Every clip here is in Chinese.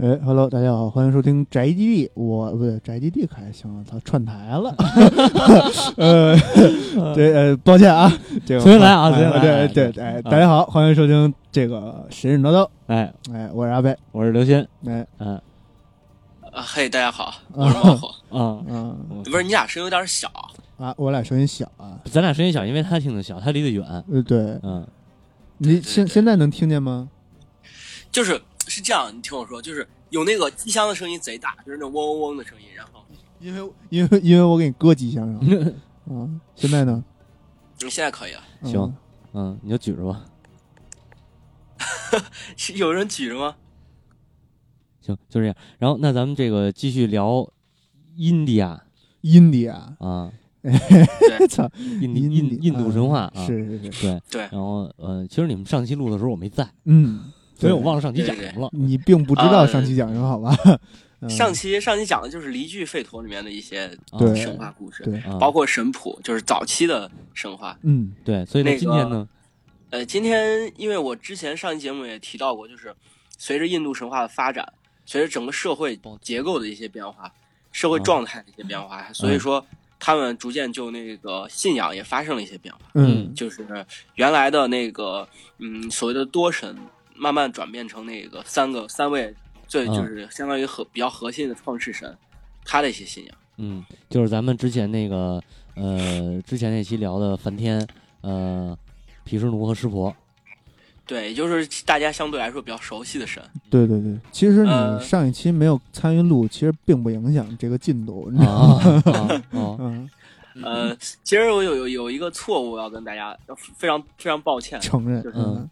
哎，Hello，大家好，欢迎收听宅基地。我不对，宅基地可还行了，操，串台了。呃，对，呃，抱歉啊，这个重新来啊哎重新来对对对，哎，大家好，欢迎收听这个神神叨叨。哎，哎，我是阿贝。我是刘鑫，哎，嗯啊，嘿，大家好，我是猫火。啊，嗯不是你俩声音有点小，啊，我俩声音小啊。咱俩声音小，因为他听得小，他离得远，呃，对嗯你现现在能听见吗？就是是这样，你听我说，就是有那个机箱的声音贼大，就是那种嗡嗡嗡的声音，然后因为因为因为我给你搁机箱上了。啊，现在呢？你现在可以了，嗯行，嗯，你就举着吧，是有人举着吗？行，就这样。然后那咱们这个继续聊印第安印第安，啊，操，印印印印度神话啊，是是是，对对然后呃，其实你们上期录的时候我没在，嗯，所以我忘了上期讲什么了。你并不知道上期讲什么，好吧？嗯 上期上期讲的就是《离聚吠陀》里面的一些神话故事，包括神谱，就是早期的神话。嗯对，所以呢，那个今天呢，呃，今天因为我之前上期节目也提到过，就是随着印度神话的发展，随着整个社会结构的一些变化，社会状态的一些变化，所以说他们逐渐就那个信仰也发生了一些变化。嗯就是原来的那个嗯所谓的多神，慢慢转变成那个三个三位最嗯就是相当于核比较核心的创世神，他的一些信仰。嗯，就是咱们之前那个呃，之前那期聊的梵天，呃，毗湿奴和湿婆，对，也就是大家相对来说比较熟悉的神。对对对，其实你呃上一期没有参与录，其实并不影响这个进度，你知道啊吗？啊啊 嗯，呃，其实我有有有一个错误要跟大家非常非常抱歉，承认，就是嗯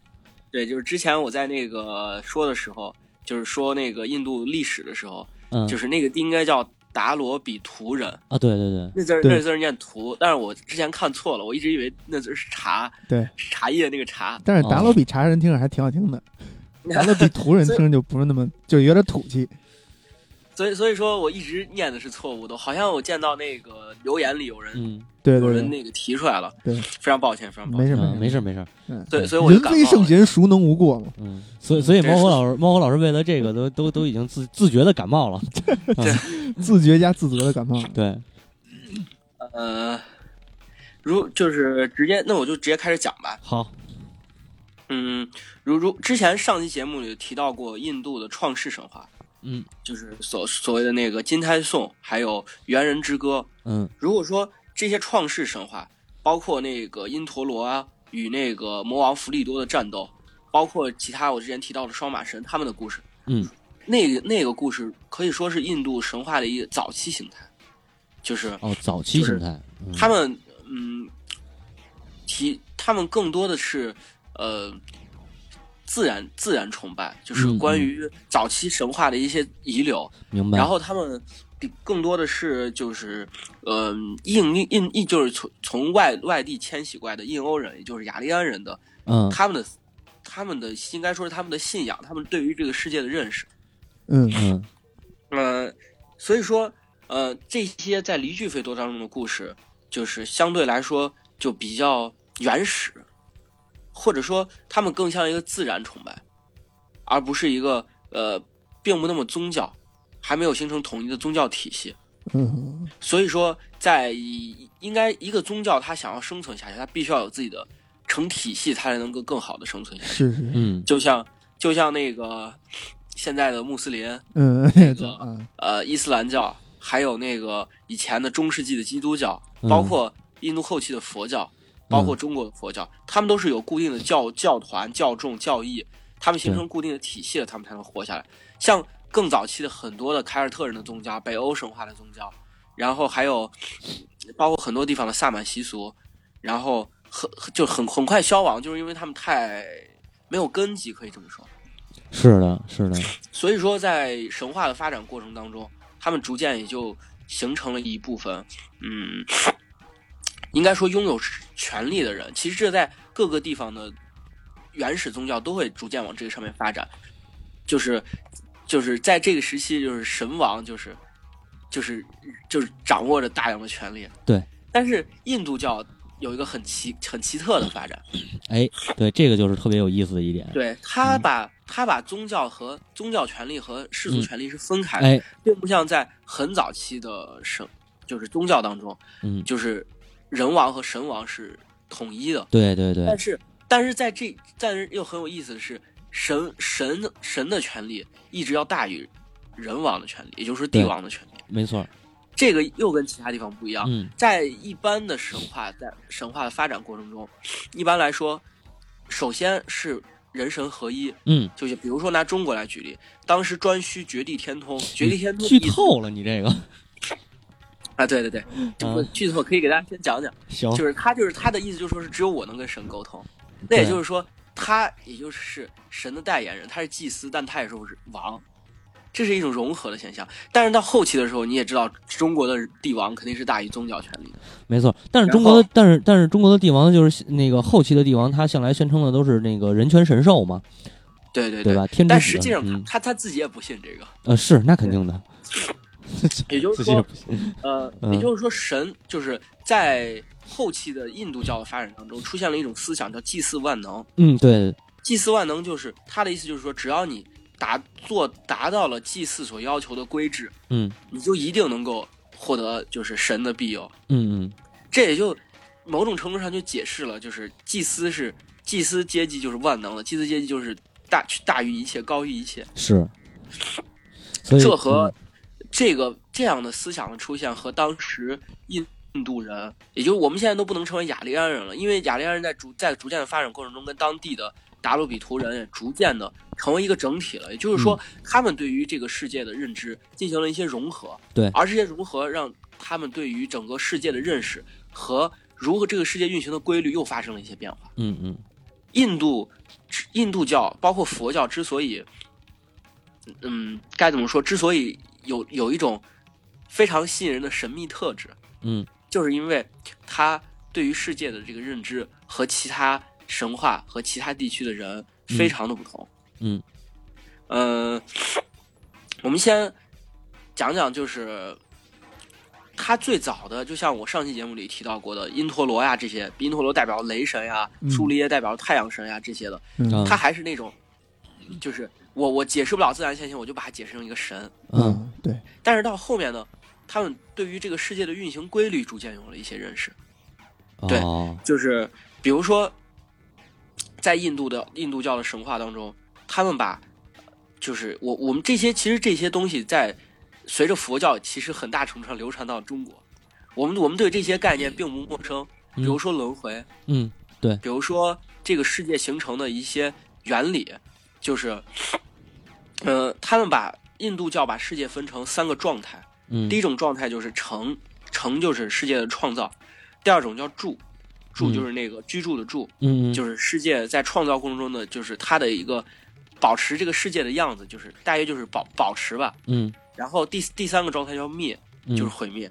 对，就是之前我在那个说的时候，就是说那个印度历史的时候，嗯，就是那个应该叫达罗比图人，啊，对对对，那字儿那字儿念图，但是我之前看错了，我一直以为那字儿是茶，对，是茶叶那个茶。但是达罗比茶人听着还挺好听的，达罗比图人听着就不是那么，就有点土气。所以所以说我一直念的是错误的，好像我见到那个留言里有人、嗯对对对，有人那个提出来了，对非常抱歉，非常抱歉。嗯，没事没没事没事，嗯，对，所以人非圣。贤孰能无过嘛？嗯，所以所以猫火老师，猫火老师为了这个都都都已经自自觉的感冒了，对自觉加自责的感冒。对，呃，如就是直接，那我就直接开始讲吧。好，嗯，如如之前上期节目里提到过印度的创世神话，嗯。就是所所谓的那个金胎颂，还有猿人之歌。嗯。如果说这些创世神话，包括那个因陀罗啊与那个魔王弗利多的战斗，包括其他我之前提到的双马神他们的故事，嗯，那个那个故事可以说是印度神话的一个早期形态，就是哦，早期形态，嗯。他们嗯提他们更多的是呃自然自然崇拜，就是嗯关于早期神话的一些遗留，明白，然后他们比更多的是就是，呃，印印印印就是从从外外地迁徙过来的印欧人，也就是雅利安人的嗯。他们的他们的应该说是他们的信仰，他们对于这个世界的认识。嗯嗯。呃，所以说呃这些在离句飞多当中的故事，就是相对来说就比较原始，或者说他们更像一个自然崇拜，而不是一个呃并不那么宗教，还没有形成统一的宗教体系。嗯所以说，在应该一个宗教，它想要生存下去，它必须要有自己的成体系，它才能够更好的生存下去。是是，嗯就像就像那个现在的穆斯林、嗯，那个呃伊斯兰教，还有那个以前的中世纪的基督教，嗯包括印度后期的佛教，包括中国的佛教，他们都是有固定的教教团、教众、教义，他们形成固定的体系了，他们才能活下来。像更早期的很多的凯尔特人的宗教、北欧神话的宗教，然后还有包括很多地方的萨满习俗，然后很就很很快消亡，就是因为他们太没有根基，可以这么说。是的，是的，所以说，在神话的发展过程当中，他们逐渐也就形成了一部分，嗯，应该说拥有权力的人。其实这在各个地方的原始宗教都会逐渐往这个上面发展，就是就是在这个时期，就是神王就是就是就是掌握着大量的权力。对，但是印度教有一个很奇很奇特的发展，哎，对，这个就是特别有意思的一点。对他把他把宗教和宗教权利和世俗嗯权利是分开的，哎，并不像在很早期的神，就是宗教当中，嗯，就是人王和神王是统一的。对对对但，是，但是在这，但是又很有意思的是，神神神的权利一直要大于人王的权利，也就是帝王的权利。没错，这个又跟其他地方不一样。嗯在一般的神话，在神话的发展过程中，一般来说，首先是人神合一，嗯，就是比如说拿中国来举例，当时颛顼绝地天通，绝地天通剧透了你这个，啊，对对对，这个嗯剧透可以给大家先讲讲，行，就是他就是他的意思，就是说是只有我能跟神沟通，那也就是说他也就是神的代言人，他是祭司，但他也是王。这是一种融合的现象，但是到后期的时候，你也知道，中国的帝王肯定是大于宗教权力的。没错，但是中国的，但是但是中国的帝王就是那个后期的帝王，他向来宣称的都是那个人权神授嘛，对对对吧？天但实际上他、嗯。他他自己也不信这个，呃，是那肯定的，也就是说，呃，嗯也就是说，神就是在后期的印度教的发展当中，出现了一种思想叫祭祀万能。嗯，对，祭祀万能就是他的意思，就是说，只要你达做达到了祭祀所要求的规制，嗯你就一定能够获得就是神的庇佑。嗯嗯，这也就某种程度上就解释了，就是祭司是祭司阶级就是万能的，祭司阶级就是大大于一切，高于一切。是，所以这和嗯这个这样的思想的出现和当时印印度人，也就是我们现在都不能称为雅利安人了，因为雅利安人在逐在逐渐的发展过程中，跟当地的达鲁比图人也逐渐的成为一个整体了。也就是嗯说，他们对于这个世界的认知进行了一些融合，对而这些融合让他们对于整个世界的认识和如何这个世界运行的规律又发生了一些变化。嗯嗯印度印度教包括佛教之所以，嗯，该怎么说？之所以有有一种非常吸引人的神秘特质，嗯。就是因为他对于世界的这个认知和其他神话和其他地区的人非常的不同。嗯。呃，我们先讲讲，就是他最早的，就像我上期节目里提到过的因陀罗呀这些，因陀罗代表雷神呀，嗯。苏黎耶代表太阳神呀这些的，嗯。啊它还是那种，就是我我解释不了自然现象，我就把它解释成一个神。嗯嗯，对，但是到后面呢，他们对于这个世界的运行规律逐渐有了一些认识，对哦。就是比如说，在印度的印度教的神话当中，他们把就是我我们这些其实这些东西在随着佛教其实很大程度上流传到中国，我们我们对这些概念并不陌生，比如说轮回，嗯对。比如说这个世界形成的一些原理，就是，呃，他们把印度教把世界分成三个状态，嗯。第一种状态就是成，成就是世界的创造；第二种叫住，住嗯就是那个居住的住，嗯嗯。就是世界在创造过程中的，就是它的一个保持这个世界的样子，就是大约就是保保持吧。嗯。然后第第三个状态叫灭，嗯。就是毁灭，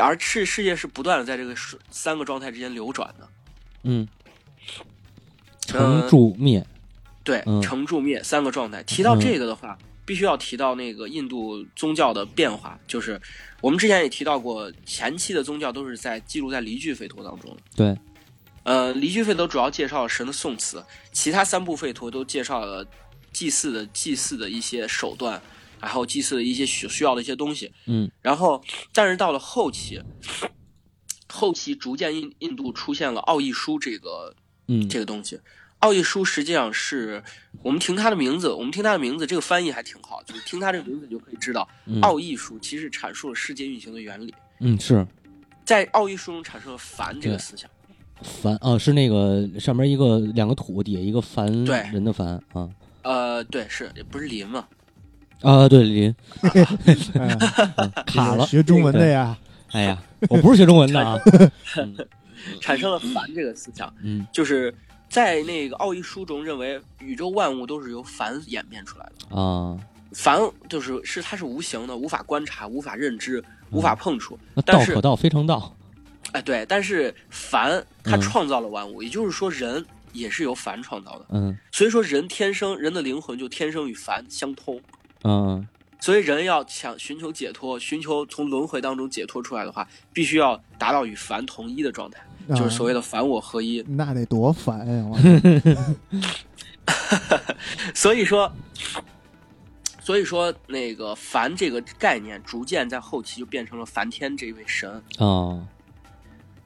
而世世界是不断的在这个三个状态之间流转的。嗯。成呃住灭对，嗯成住灭三个状态。提到这个的话，必须要提到那个印度宗教的变化，就是我们之前也提到过，前期的宗教都是在记录在离句吠陀当中的。对，呃，离句吠陀主要介绍了神的颂词，其他三部吠陀都介绍了祭祀的祭祀的一些手段，然后祭祀的一些需需要的一些东西。嗯然后，但是到了后期，后期逐渐印印度出现了奥义书这个嗯这个东西。奥义书实际上是我们听它的名字，我们听它的名字，这个翻译还挺好，就是听它这个名字就可以知道，嗯。奥义书其实阐述了世界运行的原理，嗯是。在奥义书中产生了凡这个思想。凡啊是那个上面一个两个土底下一个凡对。人的凡啊。呃，对，是不是林嘛？啊对林。哎 卡了，学中文的呀，哎呀我不是学中文的啊，嗯。产生了凡这个思想，嗯。就是在那个奥义书中认为宇宙万物都是由凡演变出来的。啊凡就是是它是无形的，无法观察，无法认知，无法碰触。那但是道可道非常道哎，对，但是凡它嗯创造了万物，也就是说人也是由凡创造的。嗯所以说人天生人的灵魂就天生与凡相通。嗯所以人要想寻求解脱，寻求从轮回当中解脱出来的话，必须要达到与凡同一的状态，就是所谓的，的凡我合一。那得多烦呀！我 所以说，所以说那个梵这个概念，逐渐在后期就变成了梵天这位神。啊，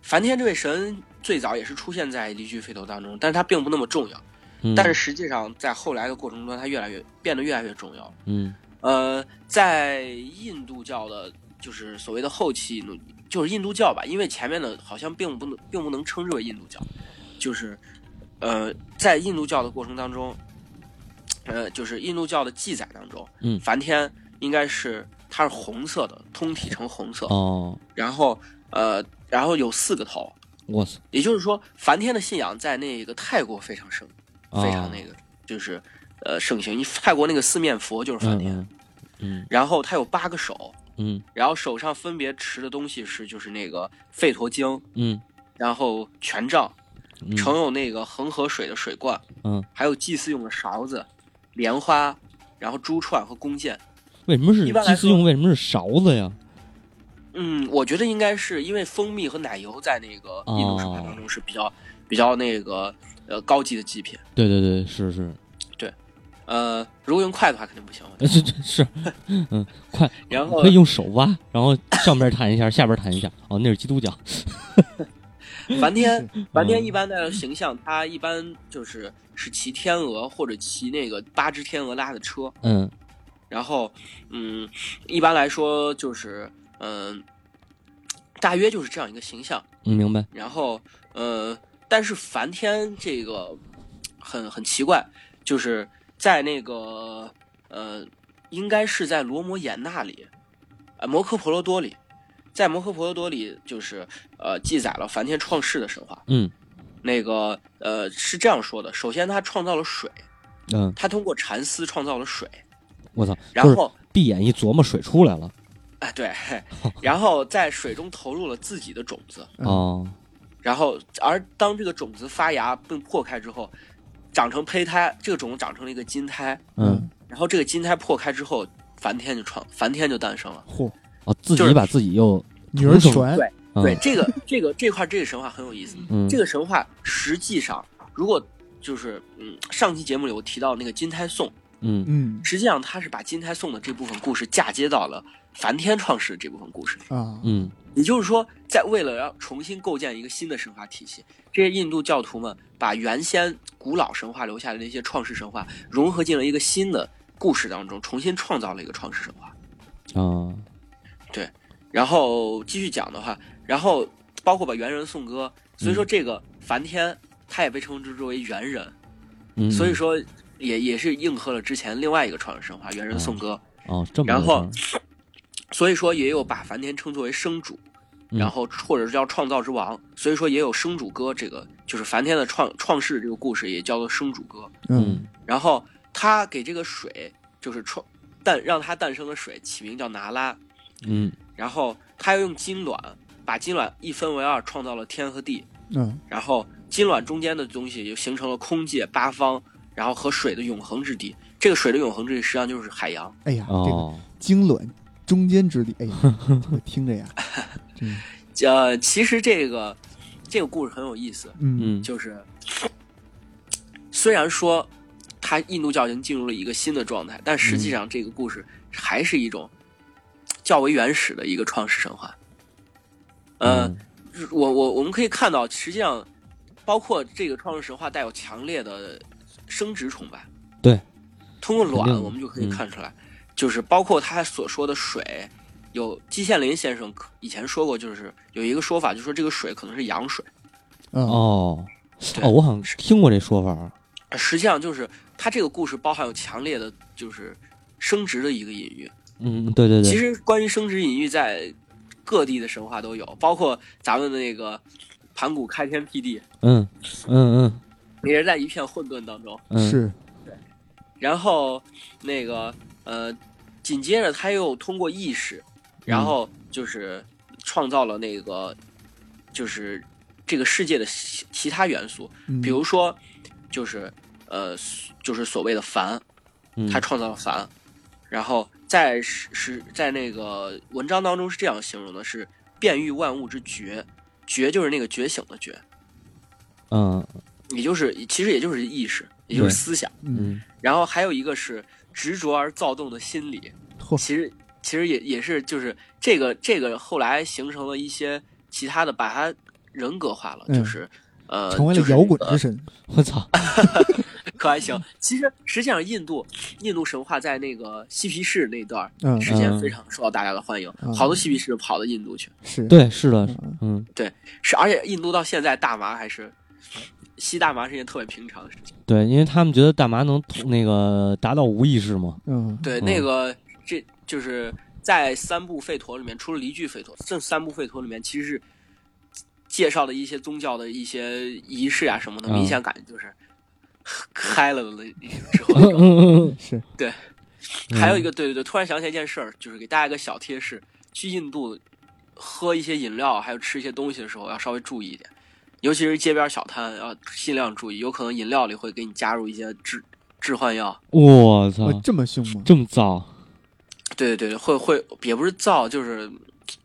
梵天这位神最早也是出现在离居吠陀当中，但是它并不那么重要。嗯但是实际上，在后来的过程中，它越来越变得越来越重要。嗯呃，在印度教的，就是所谓的后期印度，就是印度教吧，因为前面的好像并不能，并不能称之为印度教，就是，呃，在印度教的过程当中，呃，就是印度教的记载当中，嗯梵天应该是它是红色的，通体呈红色，哦，然后呃，然后有四个头，我操，也就是说，梵天的信仰在那个泰国非常盛，非常啊那个，就是呃盛行。你泰国那个四面佛就是梵天，嗯嗯然后他有八个手，嗯然后手上分别持的东西是就是那个吠陀经，嗯然后权杖，嗯，盛有那个恒河水的水罐，嗯，还有祭祀用的勺子、莲花，然后珠串和弓箭。为什么是祭祀用？为什么是勺子呀？嗯，我觉得应该是因为蜂蜜和奶油在那个印度神话当中是比较、比较那个呃高级的祭品。对对对，是是，呃，如果用筷子的话肯定不行。呃 是是，嗯，快，然后可以用手挖，然后上边弹一下，下边弹一下。哦，那是基督教。梵天，梵天嗯一般的形象，他一般就是是骑天鹅或者骑那个八只天鹅拉的车，嗯然后，嗯，一般来说就是，嗯、大约就是这样一个形象。嗯，明白。然后，呃，但是梵天这个很很奇怪，就是在那个呃，应该是在罗摩衍那里，呃，摩诃婆罗多里，在摩诃婆罗多里就是呃记载了梵天创世的神话。嗯。那个呃是这样说的：首先他创造了水，嗯，他通过蚕丝创造了水，我操，然后闭眼一琢磨，水出来了。哎对，然后在水中投入了自己的种子，嗯哦，然后而当这个种子发芽并破开之后，长成胚胎，这个种子长成了一个金胎，嗯，然后这个金胎破开之后，梵天就创，梵天就诞生了。嚯，哦，自就是己把自己又女儿船，对嗯。对，这个这个这块这个神话很有意思。嗯。这个神话实际上，如果就是嗯，上期节目里我提到那个金胎颂，嗯。嗯。实际上他是把金胎颂的这部分故事嫁接到了梵天创世的这部分故事里。啊，嗯也就是说，在为了要重新构建一个新的神话体系，这些印度教徒们把原先古老神话留下的那些创世神话融合进了一个新的故事当中，重新创造了一个创世神话。啊然后继续讲的话，然后包括把猿人颂歌，所以说这个梵天他也被称之为猿人，嗯，所以说也也是应和了之前另外一个创世神话猿人颂歌。哦这么然后所以说也有把梵天称作为生主，嗯。然后或者是叫创造之王，所以说也有生主歌这个，就是梵天的创创世这个故事也叫做生主歌。嗯。然后他给这个水就是创诞让它诞生的水起名叫拿拉，嗯。然后他又用金卵把金卵一分为二，创造了天和地，嗯。然后金卵中间的东西就形成了空界八方，然后和水的永恒之地。这个水的永恒之地实际上就是海洋。哎呀，这个哦精卵中间之地，哎 听着呀，真 呃，其实这个这个故事很有意思，嗯。嗯。就是虽然说它印度教已经进入了一个新的状态，但实际上这个故事还是一种较为原始的一个创世神话。呃，嗯。我我我们可以看到，实际上包括这个创世神话带有强烈的生殖崇拜。对，通过卵，我们就可以嗯。看出来，就是包括他所说的水，有季羡林先生以前说过，就是有一个说法，就说这个水可能是羊水。嗯哦哦，我好像听过这说法儿。实际上就是他这个故事包含有强烈的，就是生殖的一个隐喻。嗯，对对对，其实关于生殖隐喻，在各地的神话都有，包括咱们的那个盘古开天辟地，嗯嗯嗯也是在一片混沌当中。嗯，对然后那个呃，紧接着他又通过意识，然后就是创造了那个就是这个世界的其其他元素，嗯。比如说就是呃就是所谓的梵，嗯。他创造了凡，然后在是是在那个文章当中是这样形容的：是变育万物之觉，觉就是那个觉醒的觉，嗯。也就是其实也就是意识。也就是思想。嗯，嗯。然后还有一个是执着而躁动的心理，其实其实也也是就是这个这个后来形成了一些其他的，把他人格化了，嗯。就是呃，就是成为了摇滚呃之神。我操，可还行。其实实际上，印度印度神话在那个嬉皮士那段嗯，时间嗯。非常受到大家的欢迎，嗯。好多嬉皮士跑到印度去。是，对，是的，嗯。对，是，而且印度到现在大麻还是吸大麻是一件特别平常的事情。对，因为他们觉得大麻能那个达到无意识嘛，嗯，对，嗯。那个这就是在三部吠陀里面，除了离句吠陀，这三部吠陀里面其实是介绍的一些宗教的一些仪式啊什么的，嗯。明显感觉就是 嗨了的那之后嗯那种。嗯。嗯。是，还有一个，对对对，突然想起来一件事儿，就是给大家一个小贴士：去印度喝一些饮料，还有吃一些东西的时候，要稍微注意一点，尤其是街边小摊，要尽量注意，有可能饮料里会给你加入一些致致幻药。我操哦，，这么凶吗？这么造，对对对，会会也不是造，就是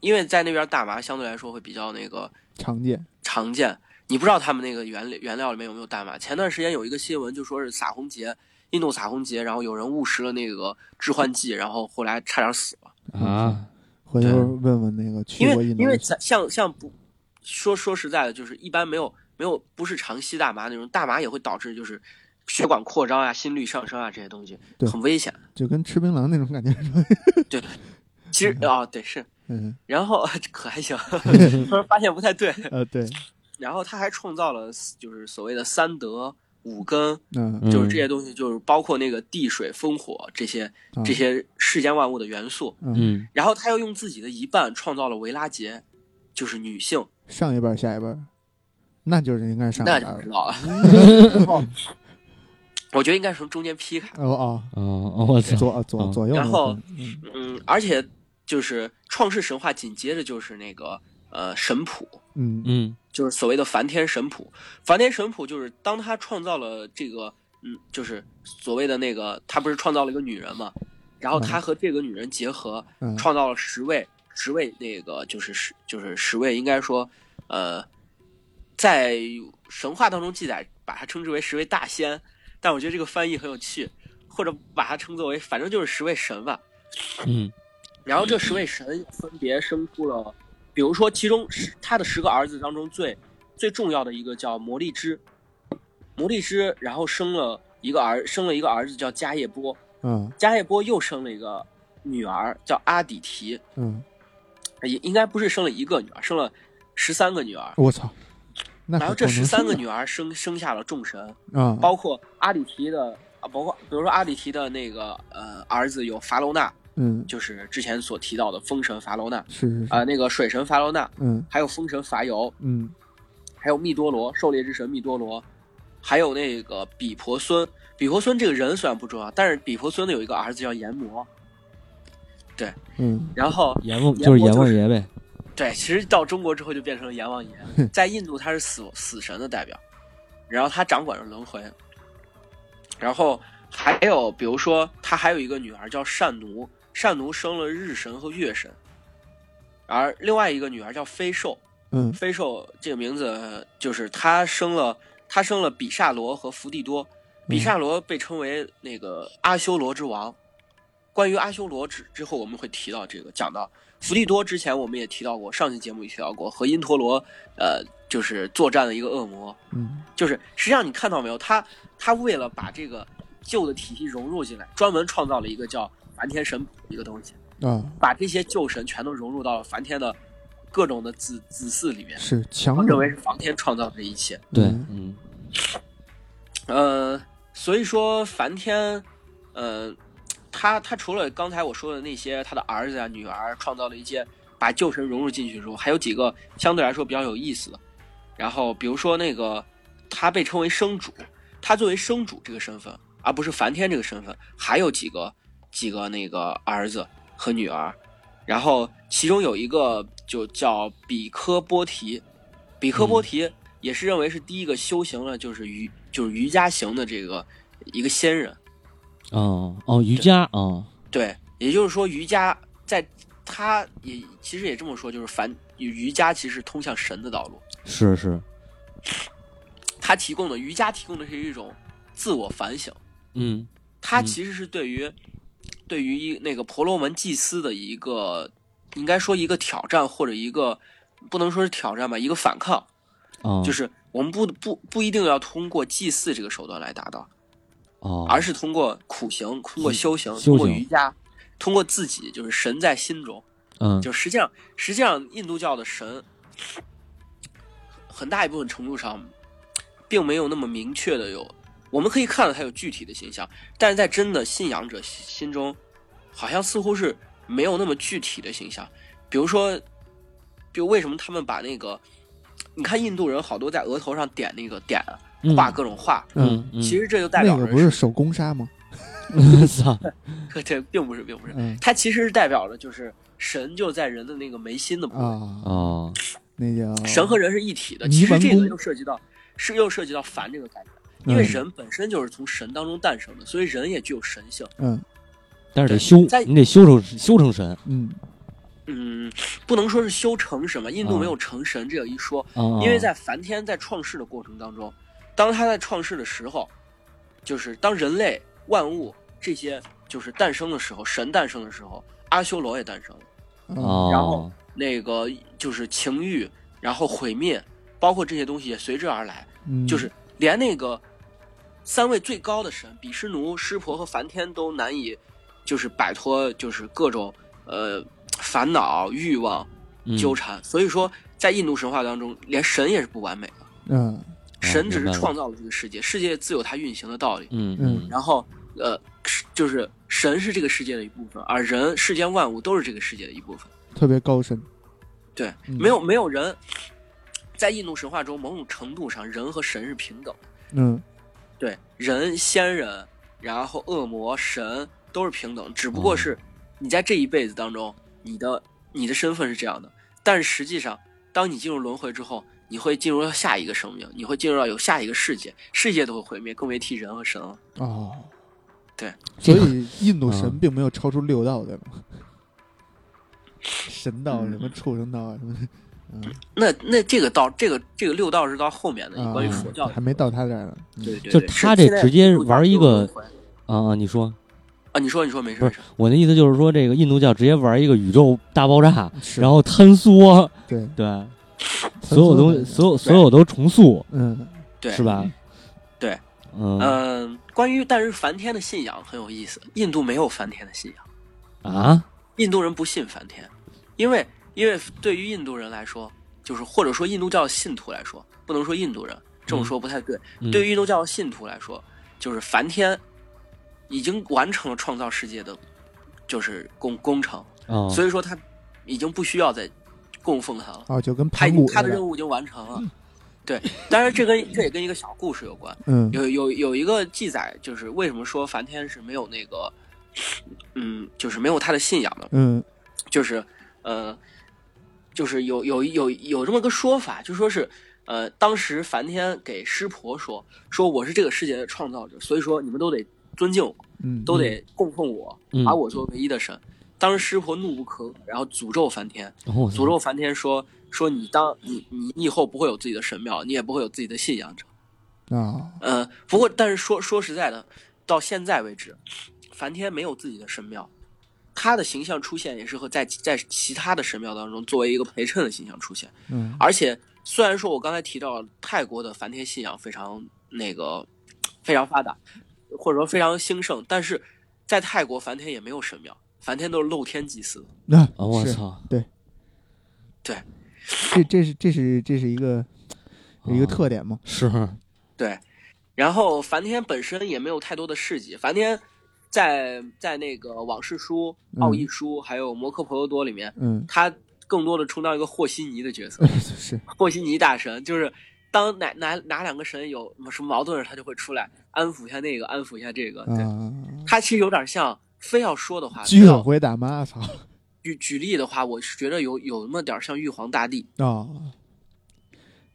因为在那边大麻相对来说会比较那个常见。常见。你不知道他们那个原原料里面有没有大麻？前段时间有一个新闻，就说是撒红节，印度撒红节，然后有人误食了那个致幻剂，然后后来差点死了。啊，回头问问那个去因过印度因为咱像像不说说实在的，就是一般没有没有不是常吸大麻那种，大麻也会导致就是血管扩张啊、心率上升啊这些东西，很危险。就跟吃槟榔那种感觉。对其实啊、对是，嗯，然后 可还行，突然发现不太对。呃，对，然后他还创造了就是所谓的三德五根，嗯，嗯就是这些东西，就是包括那个地水风火这些啊这，些世间万物的元素。嗯，嗯然后他又用自己的一半创造了维拉杰，就是女性，上一辈下一辈，那就是应该是上一那辈儿了。就不知道了。我觉得应该是从中间劈开。哦哦，哦，我操，左左嗯左右，然后嗯嗯，而且就是创世神话紧接着就是那个呃神谱，嗯嗯就是所谓的梵天神谱。梵天神谱就是当他创造了这个，嗯，就是所谓的那个，他不是创造了一个女人嘛，然后他和这个女人结合，嗯，创造了十位，十位那个就是十就是十位，应该说，呃，在神话当中记载，把它称之为十位大仙，但我觉得这个翻译很有趣，或者把它称作为，反正就是十位神吧。嗯。然后这十位神分别生出了，比如说其中十他的十个儿子当中最最重要的一个叫魔力之，魔力之，然后生了一个儿，生了一个儿子叫迦叶波，嗯。迦叶波又生了一个女儿叫阿底提，嗯，也应该不是生了一个女儿，生了十三个女儿。我操，那然后这十三个女儿生生下了众神，的啊，包括阿里提的啊，包括比如说阿里提的那个呃儿子有法罗那，嗯。就是之前所提到的风神法罗那是是是，啊、那个水神法罗那，嗯。还有风神法尤，嗯。还有密多罗，狩猎之神密多罗，还有那个比婆孙。比婆孙这个人虽然不重要，但是比婆孙的有一个儿子叫炎魔，嗯。然后阎王就是阎王爷呗，对，其实到中国之后就变成了阎王爷，在印度他是死死神的代表，然后他掌管着轮回，然后还有比如说他还有一个女儿叫善奴，善奴生了日神和月神，而另外一个女儿叫飞兽，嗯。飞兽这个名字就是他生了他生了比萨罗和伏地多，比萨罗被称为那个阿修罗之王。关于阿修罗之之后我们会提到这个，讲到伏地多之前我们也提到过，上期节目也提到过和因陀罗呃就是作战的一个恶魔，嗯就是实际上你看到没有，他他为了把这个旧的体系融入进来，专门创造了一个叫梵天神谱一个东西，啊，把这些旧神全都融入到了梵天的各种的子子嗣里面。是强我认为，是梵天创造的这一切。对，嗯嗯呃，所以说梵天，呃，他他除了刚才我说的那些他的儿子啊、女儿创造了一些把旧神融入进去之后，还有几个相对来说比较有意思的。然后比如说那个他被称为生主，他作为生主这个身份，而不是梵天这个身份，还有几个几个那个儿子和女儿。然后其中有一个就叫比科波提，比科波提也是认为是第一个修行了就是瑜就是瑜伽行的这个一个仙人。哦哦，瑜伽啊，对，也就是说瑜伽在它也其实也这么说，就是凡瑜伽其实通向神的道路。是是，它提供的瑜伽提供的是一种自我反省，嗯嗯。它其实是对于、对于一那个婆罗门祭司的一个，应该说一个挑战或者一个不能说是挑战吧，一个反抗，哦，就是我们不不不一定要通过祭祀这个手段来达到，哦，而是通过苦行、通过修行、修通过瑜伽、通过自己，就是神在心中。嗯就实际上，实际上印度教的神，很大一部分程度上，并没有那么明确的有，我们可以看到它有具体的形象，但是在真的信仰者心中，好像似乎是没有那么具体的形象。比如说，比如为什么他们把那个，你看印度人好多在额头上点那个点嗯画各种画，嗯嗯，其实这就代表着个不是手工纱吗？操，这并不是，并不是，嗯它其实是代表着就是神就在人的那个眉心的部位。啊，哦，那叫神和人是一体的。其实这个又涉及到，是又涉及到凡这个概念，因为嗯人本身就是从神当中诞生的，所以人也具有神性。嗯但是得修，你得修成修成神嗯嗯，不能说是修成什么，印度啊没有成神这个一说，啊，因为在梵天在创世的过程当中，当他在创世的时候，就是当人类万物这些就是诞生的时候，神诞生的时候，阿修罗也诞生了。嗯哦，然后那个就是情欲，然后毁灭，包括这些东西也随之而来。嗯，就是连那个三位最高的神比湿奴、湿婆和梵天都难以就是摆脱就是各种呃烦恼、欲望嗯纠缠。所以说，在印度神话当中，连神也是不完美的，嗯神只是创造了这个世界，世界自有它运行的道理。嗯嗯然后呃，是就是神是这个世界的一部分，而人世间万物都是这个世界的一部分。特别高深，对，嗯没有没有人在印度神话中，某种程度上，人和神是平等的。嗯对，人、仙人，然后恶魔、神都是平等，只不过是你在这一辈子当中，你的你的身份是这样的，但是实际上，当你进入轮回之后，你会进入到下一个生命，你会进入到有下一个世界，世界都会毁灭，更别提人和神了。哦，对，所以印度神嗯。并没有超出六道，对吗？神道嗯什么畜生道啊什么的，嗯。那那这个道，这个这个六道是到后面的，啊关于佛教的还没到他这儿呢。嗯。对对，就他这直接玩一个啊啊，你说啊，你说你说没事不是没事，我的意思就是说，这个印度教直接玩一个宇宙大爆炸，然后坍缩，对，对，所有东西，所有所有都重塑，嗯。对。是吧？对，嗯。嗯，关于但是梵天的信仰很有意思，印度没有梵天的信仰。啊，印度人不信梵天，因为因为对于印度人来说，就是或者说印度教信徒来说，不能说印度人这么说不太对。嗯。对于印度教信徒来说，就是梵天已经完成了创造世界的，就是工工程，哦，所以说他已经不需要再供奉他了，啊，就跟他的，他的任务已经完成了。对，当然这跟这也跟一个小故事有关。嗯。有有有一个记载，就是为什么说梵天是没有那个，嗯，就是没有他的信仰的，嗯。就是呃，就是有有有有这么个说法，就说是呃，当时梵天给湿婆说，说我是这个世界的创造者，所以说你们都得尊敬我，嗯，都得供奉我，嗯。把我作为唯一的神。当时湿婆怒不可遏，然后诅咒梵天，哦诅咒梵天说说你当你你你以后不会有自己的神庙，你也不会有自己的信仰者。啊，呃，不过但是说说实在的，到现在为止，梵天没有自己的神庙，他的形象出现也是和在在其他的神庙当中作为一个陪衬的形象出现。嗯而且虽然说我刚才提到泰国的梵天信仰非常那个非常发达，或者说非常兴盛，但是在泰国梵天也没有神庙，梵天都是露天祭祀。那哦，我是操，这这是这是这是一个一个哦特点嘛？是对，然后梵天本身也没有太多的事迹。梵天在在那个往事书、嗯奥义书还有摩诃婆罗多里面，嗯，他更多的充当一个和稀泥的角色。是和稀泥大神就是当哪哪哪两个神有什么矛盾时，他就会出来安抚一下那个，安抚一下这个。对，啊，他其实有点像，非要说的话，居委会大妈，操举举例的话，我是觉得有有那么点儿像玉皇大帝。啊，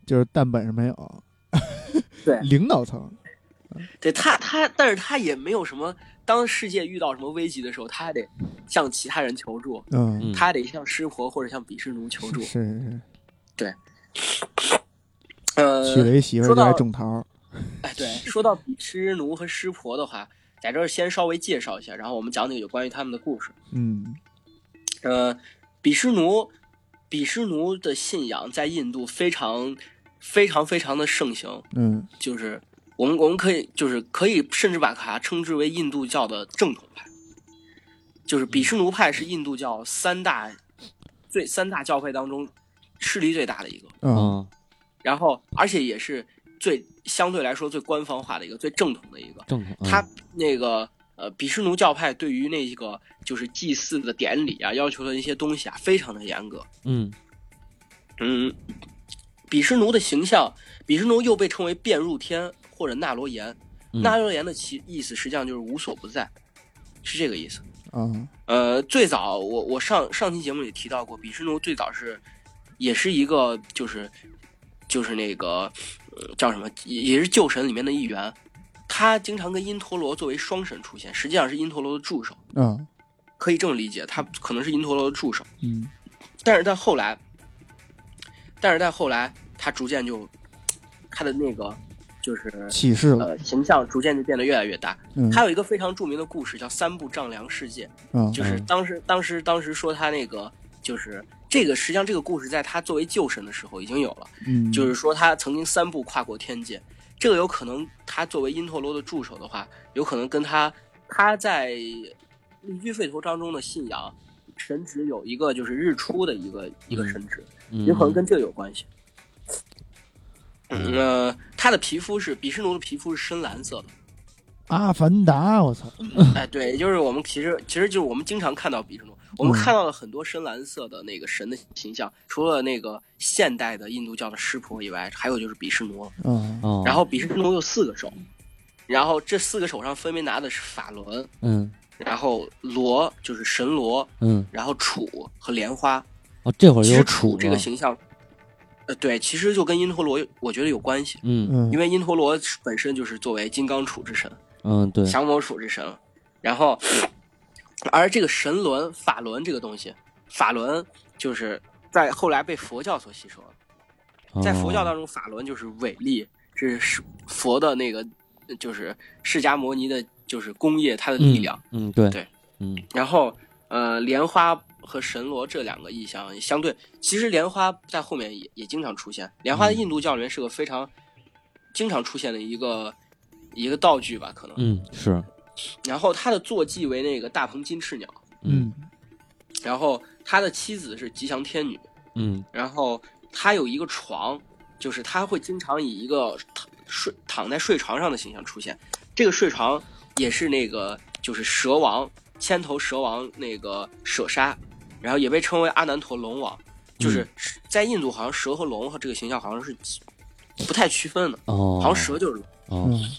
就是但本事没有，对领导层，对他，他，但是他也没有什么，当世界遇到什么危机的时候，他还得向其他人求助，嗯，嗯他还得向湿婆或者向比湿奴求助是。是是，对呃，娶了一媳妇儿说到就爱种桃，哎，对，说到比湿奴和湿婆的话，在这儿先稍微介绍一下，然后我们讲几个有关于他们的故事。嗯。呃，比什奴，比什奴的信仰在印度非常、非常、非常的盛行，嗯。就是我们我们可以就是可以甚至把它称之为印度教的正统派，就是比什奴派是印度教三大最三大教派当中势力最大的一个，嗯。嗯，然后而且也是最相对来说最官方化的一个最正统的一个。正统。嗯他那个呃比什奴教派对于那个就是祭祀的典礼啊，要求的一些东西啊，非常的严格。嗯嗯，比什奴的形象，比什奴又被称为变入天或者纳罗延。嗯那罗延的其意思实际上就是无所不在，是这个意思。嗯呃，最早我我上上期节目也提到过，比什奴最早是也是一个就是就是那个、呃、叫什么，也也是旧神里面的一员。他经常跟因陀罗作为双神出现，实际上是因陀罗的助手，嗯可以这么理解，他可能是因陀罗的助手。嗯但是在后来，但是在后来，他逐渐就他的那个就是启示了，呃形象逐渐就变得越来越大。嗯他有一个非常著名的故事叫三部丈量世界，嗯就是嗯当时当时当时说他那个就是这个实际上这个故事在他作为旧神的时候已经有了，嗯就是说他曾经三步跨过天界。这个有可能他作为因陀罗的助手的话，有可能跟他他在绿居吠陀当中的信仰神职有一个就是日出的一个一个神职。嗯，有可能跟这个有关系。嗯，呃，他的皮肤是比什奴的皮肤是深蓝色的，阿凡达，我操，哎，对，就是我们其实其实就是我们经常看到比什奴，我们嗯。看到了很多深蓝色的那个神的形象，除了那个现代的印度教的湿婆以外，还有就是比湿奴然后比湿奴有四个手，然后这四个手上分别拿的是法轮，嗯。然后罗就是神罗，嗯。然后杵和莲花。哦，这会儿其实有楚杵这个形象，呃，对，其实就跟因陀罗我觉得有关系。嗯。嗯。因为因陀罗本身就是作为金刚杵之神、嗯对，降魔杵之神，然后，而这个神轮、法轮这个东西，法轮就是在后来被佛教所吸收了。在佛教当中，法轮就是伟力，这是佛的那个，就是释迦摩尼的，就是工业它的力量。嗯对对，嗯然后，呃，莲花和神罗这两个意象相对，其实莲花在后面也也经常出现。莲花在嗯印度教里面是个非常经常出现的一个一个道具吧，可能。嗯是然后他的坐骑为那个大鹏金翅鸟，嗯。然后他的妻子是吉祥天女，嗯。然后他有一个床，就是他会经常以一个躺睡躺在睡床上的形象出现。这个睡床也是那个就是蛇王千头蛇王那个舍杀，然后也被称为阿难陀龙王，就是在印度好像蛇和龙和这个形象好像是不太区分的，哦，好像蛇就是龙。哦。嗯。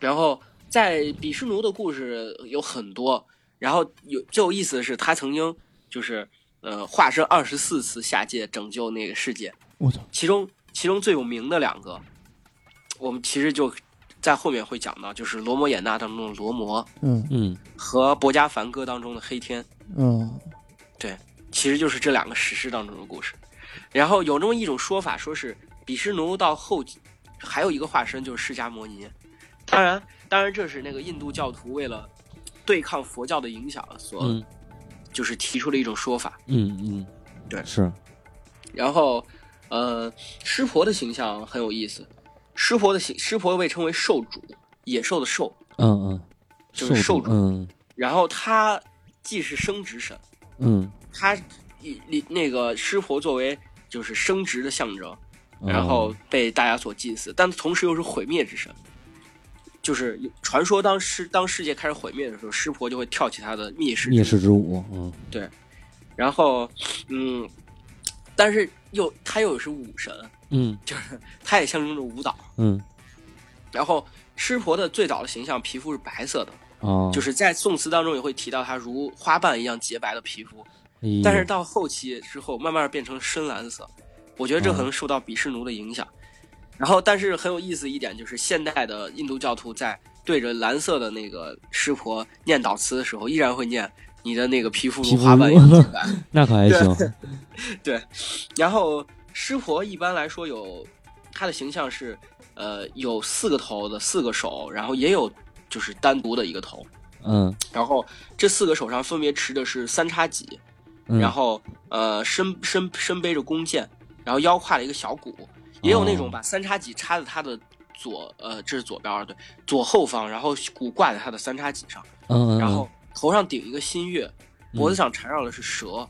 然后在比湿奴的故事有很多，然后有最有意思的是，他曾经就是呃化身二十四次下界拯救那个世界，我操，其中其中最有名的两个，我们其实就在后面会讲到，就是罗摩衍那当中的罗摩嗯嗯和博迦梵歌当中的黑天，嗯对其实就是这两个史诗当中的故事。然后有这么一种说法，说是比湿奴到后期还有一个化身就是释迦摩尼。当然，当然这是那个印度教徒为了对抗佛教的影响所、嗯就是提出的一种说法。嗯嗯对是然后，呃，湿婆的形象很有意思。湿婆的形，湿婆被称为兽主，野兽的兽。嗯嗯就是兽主嗯然后他既是生殖神，嗯他以以那个湿婆作为就是生殖的象征，哦然后被大家所祭祀，但同时又是毁灭之神。就是传说当世当世界开始毁灭的时候，湿婆就会跳起她的灭世之舞灭世之舞嗯。然后，嗯，但是又他又是武神，嗯。就是他也象征着舞蹈。嗯。然后湿婆的最早的形象皮肤是白色的，哦就是在宋词当中也会提到她如花瓣一样洁白的皮肤，哎但是到后期之后慢慢变成深蓝色，我觉得这可能哦受到比湿奴的影响。然后，但是很有意思一点就是，现代的印度教徒在对着蓝色的那个湿婆念祷词的时候，依然会念你的那个皮肤如花瓣一样洁白。那可还行对，然后湿婆一般来说有他的形象是呃有四个头的四个手，然后也有就是单独的一个头，嗯。然后这四个手上分别持的是三叉戟，嗯，然后呃身身身背着弓箭，然后腰挎了一个小鼓，也有那种哦。把三叉戟插在他的左呃这是左边儿对左后方，然后鼓挂在他的三叉戟上，嗯嗯，然后头上顶一个新月，脖子上缠绕的是蛇，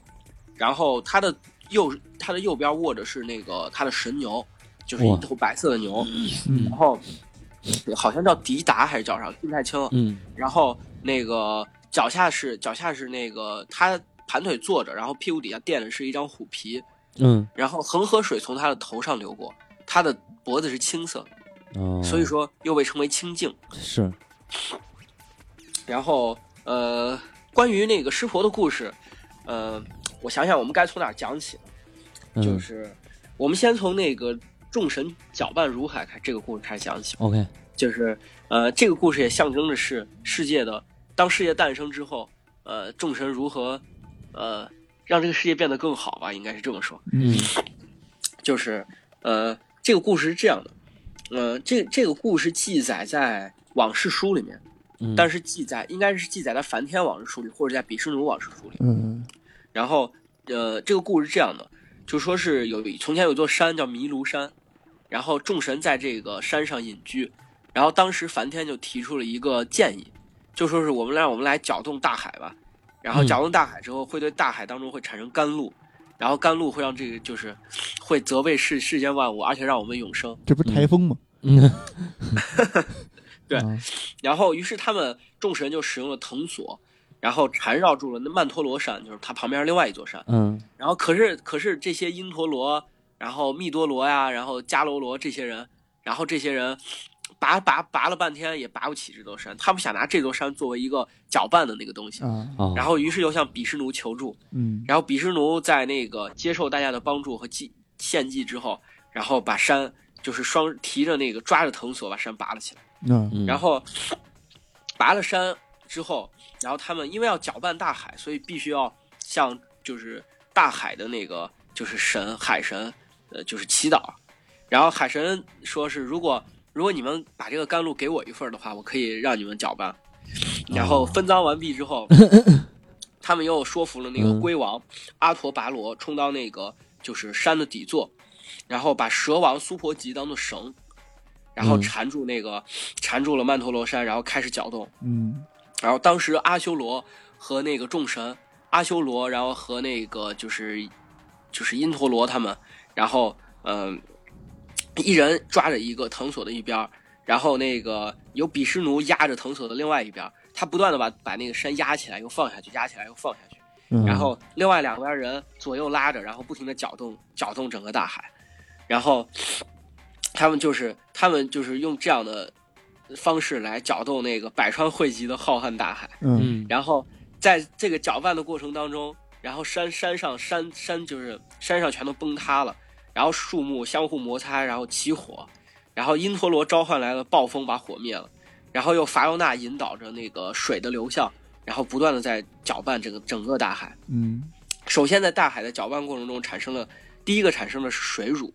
然后他的右他的右边握着是那个他的神牛，就是一头白色的牛，嗯。然后好像叫迪达还是叫啥，记不太清了。嗯。然后那个脚下是脚下是那个他盘腿坐着，然后屁股底下垫的是一张虎皮，嗯。然后恒河水从他的头上流过，他的脖子是青色，哦，所以说又被称为清净。是。然后呃，关于那个湿婆的故事，呃，我想想我们该从哪儿讲起，嗯。就是我们先从那个众神搅拌如海开这个故事开始讲起。OK，就是呃，这个故事也象征着是世界的当世界诞生之后，呃，众神如何呃让这个世界变得更好吧，应该是这么说。嗯就是呃，这个故事是这样的，呃，这这个故事记载在往事书里面，嗯，但是记载应该是记载在梵天往事书里，或者在比湿奴往事书里。嗯然后呃，这个故事是这样的，就说是有从前有座山叫弥卢山，然后众神在这个山上隐居，然后当时梵天就提出了一个建议，就说是我们让我们来搅动大海吧，然后嗯搅动大海之后会对大海当中会产生甘露，然后甘露会让这个就是会责备世世间万物，而且让我们永生。这不是台风吗？嗯 对啊然后于是他们众神就使用了藤索，然后缠绕住了那曼陀罗山，就是它旁边另外一座山。嗯然后可是可是这些因陀罗，然后密多罗呀，然后迦罗罗这些人，然后这些人拔拔拔了半天也拔不起这座山，他们想拿这座山作为一个搅拌的那个东西。然后于是又向比什奴求助，嗯然后比什奴在那个接受大家的帮助和祭献祭之后，然后把山就是双提着那个抓着藤索把山拔了起来。嗯然后拔了山之后，然后他们因为要搅拌大海，所以必须要向就是大海的那个就是神海神，呃，就是祈祷。然后海神说是如果如果你们把这个甘露给我一份的话，我可以让你们搅拌。然后分赃完毕之后，他们又说服了那个嗯龟王阿陀拔罗冲到那个就是山的底座，然后把蛇王苏婆吉当做绳，然后嗯缠住那个、缠住了曼陀罗山，然后开始搅动。嗯然后当时阿修罗和那个众神阿修罗，然后和那个就是就是因陀罗他们，然后嗯、一人抓着一个藤索的一边儿，然后那个有比湿奴压着藤索的另外一边儿，他不断的把把那个山压起来又放下去，压起来又放下去，嗯，然后另外两边人左右拉着，然后不停的搅动搅动整个大海，然后他们就是他们就是用这样的方式来搅动那个百川汇集的浩瀚大海，嗯。嗯然后在这个搅拌的过程当中，然后山山上山山就是山上全都崩塌了，然后树木相互摩擦，然后起火，然后因陀罗召唤来了暴风把火灭了，然后又伐尤娜引导着那个水的流向，然后不断的在搅拌这个整个大海。嗯首先在大海的搅拌过程中产生了第一个产生的是水乳，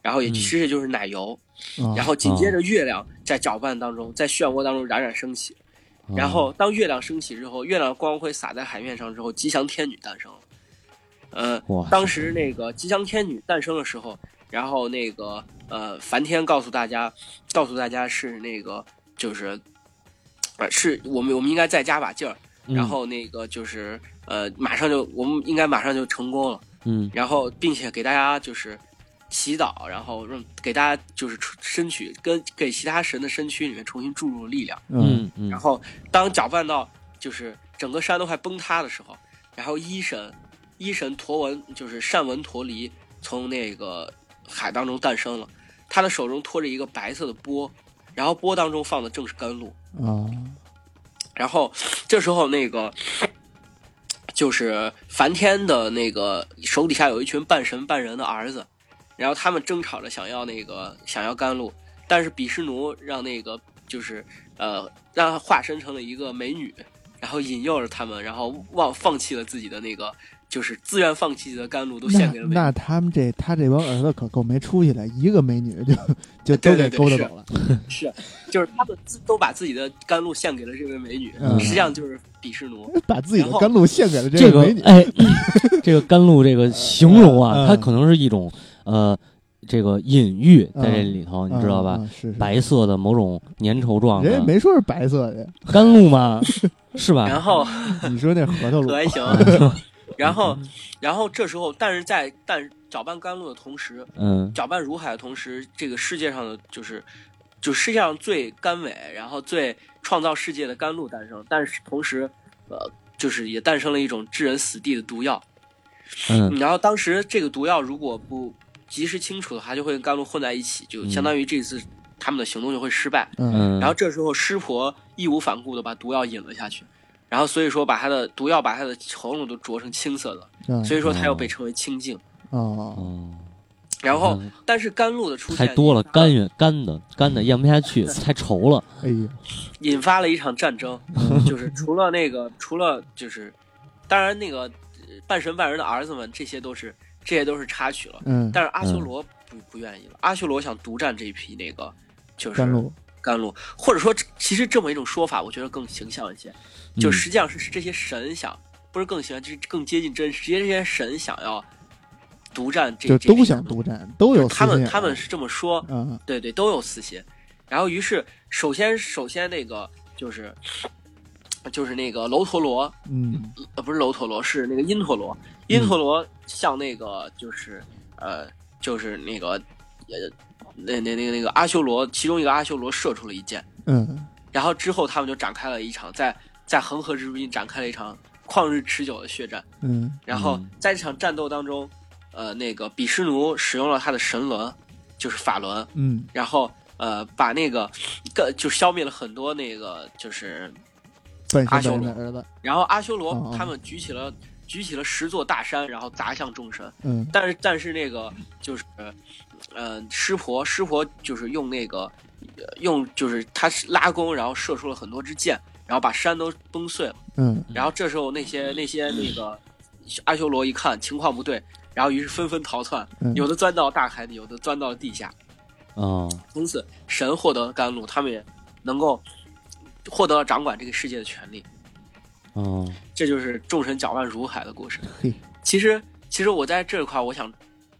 然后也嗯其实就是奶油，啊然后紧接着月亮在搅拌当中，在漩涡当中冉冉升起。哦然后当月亮升起之后，月亮光辉洒在海面上之后，吉祥天女诞生了。呃，当时那个吉祥天女诞生的时候，然后那个呃梵天告诉大家，告诉大家是那个就是，呃是我们我们应该再加把劲儿，嗯然后那个就是呃马上就我们应该马上就成功了。嗯然后并且给大家就是祈祷，然后让给大家就是出身躯跟给其他神的身躯里面重新注入力量。嗯嗯嗯，然后当搅拌到就是整个山都快崩塌的时候，然后一神一神陀文就是善文陀离从那个海当中诞生了，他的手中托着一个白色的钵，然后钵当中放的正是甘露。哦然后这时候那个就是梵天的那个手底下有一群半神半人的儿子，然后他们争吵着想要那个想要甘露，但是比湿奴让那个就是呃让他化身成了一个美女，然后引诱了他们，然后忘放弃了自己的那个，就是自愿放弃自己的甘露，都献给了美女。那那他们这他这帮儿子可够没出息的，一个美女就就 都给勾搭走了。是，就是他们自都把自己的甘露献给了这位美女，嗯实际上就是鄙视奴。把自己的甘露献给了这个位美女。哎，这个甘露这个形容啊，嗯它可能是一种呃这个隐喻在这里头，你知道吧？嗯？嗯是是白色的某种粘稠状人也的没说是白色的，甘露吗？是吧？然后你说那核桃露可还行，然后然后这时候，但是在但搅拌甘露的同时，嗯搅拌如海的同时，这个世界上的就是就世界上最甘美，然后最创造世界的甘露诞生，但是同时，呃，就是也诞生了一种致人死地的毒药。嗯然后当时这个毒药如果不及时清除的话，就会跟甘露混在一起，就相当于这次他们的行动就会失败。嗯嗯，然后这时候湿婆义无反顾的把毒药引了下去，然后所以说把他的毒药把他的喉咙都灼成青色的，嗯所以说他又被称为清净。哦，哦，然后嗯。但是甘露的出现太多了，甘愿干的干的咽不下去，太稠了。哎呀，引发了一场战争，就是除了那个，除了就是，当然那个呃半神半人的儿子们，这些都是这些都是插曲了。嗯，但是阿修罗不不愿意了，阿修罗想独占这一批那个就是甘露，甘露，或者说其实这么一种说法，我觉得更形象一些，就实际上是这些神想，不是更形象，就是更接近真实，这些神想要独占这，就都想独占，都有他们私心眼他们是这么说，嗯对对，都有私心。然后于是，首先首先那个就是就是那个楼陀罗，嗯。呃，不是楼陀罗，是那个因陀罗。因陀罗向那个就是呃就是那个呃那那那个那个阿修罗其中一个阿修罗射出了一箭，嗯。然后之后他们就展开了一场在在恒河之滨展开了一场旷日持久的血战。嗯。然后嗯。在这场战斗当中，呃，那个比湿奴使用了他的神轮，就是法轮，嗯。然后呃，把那个个就消灭了很多那个就是，半阿修罗神半人的儿子，然后阿修哦罗哦他们举起了举起了十座大山，然后砸向众神，嗯。但是但是那个就是呃湿婆湿婆就是用那个呃用就是他是拉弓，然后射出了很多支箭，然后把山都崩碎了。嗯然后这时候那些那些那个阿修罗一看情况不对，然后于是纷纷逃窜，嗯，有的钻到大海里，有的钻到了地下。哦，从此，神获得了甘露，他们也能够获得了掌管这个世界的权利。哦，这就是众神搅乱如海的故事。其实，其实我在这块，我想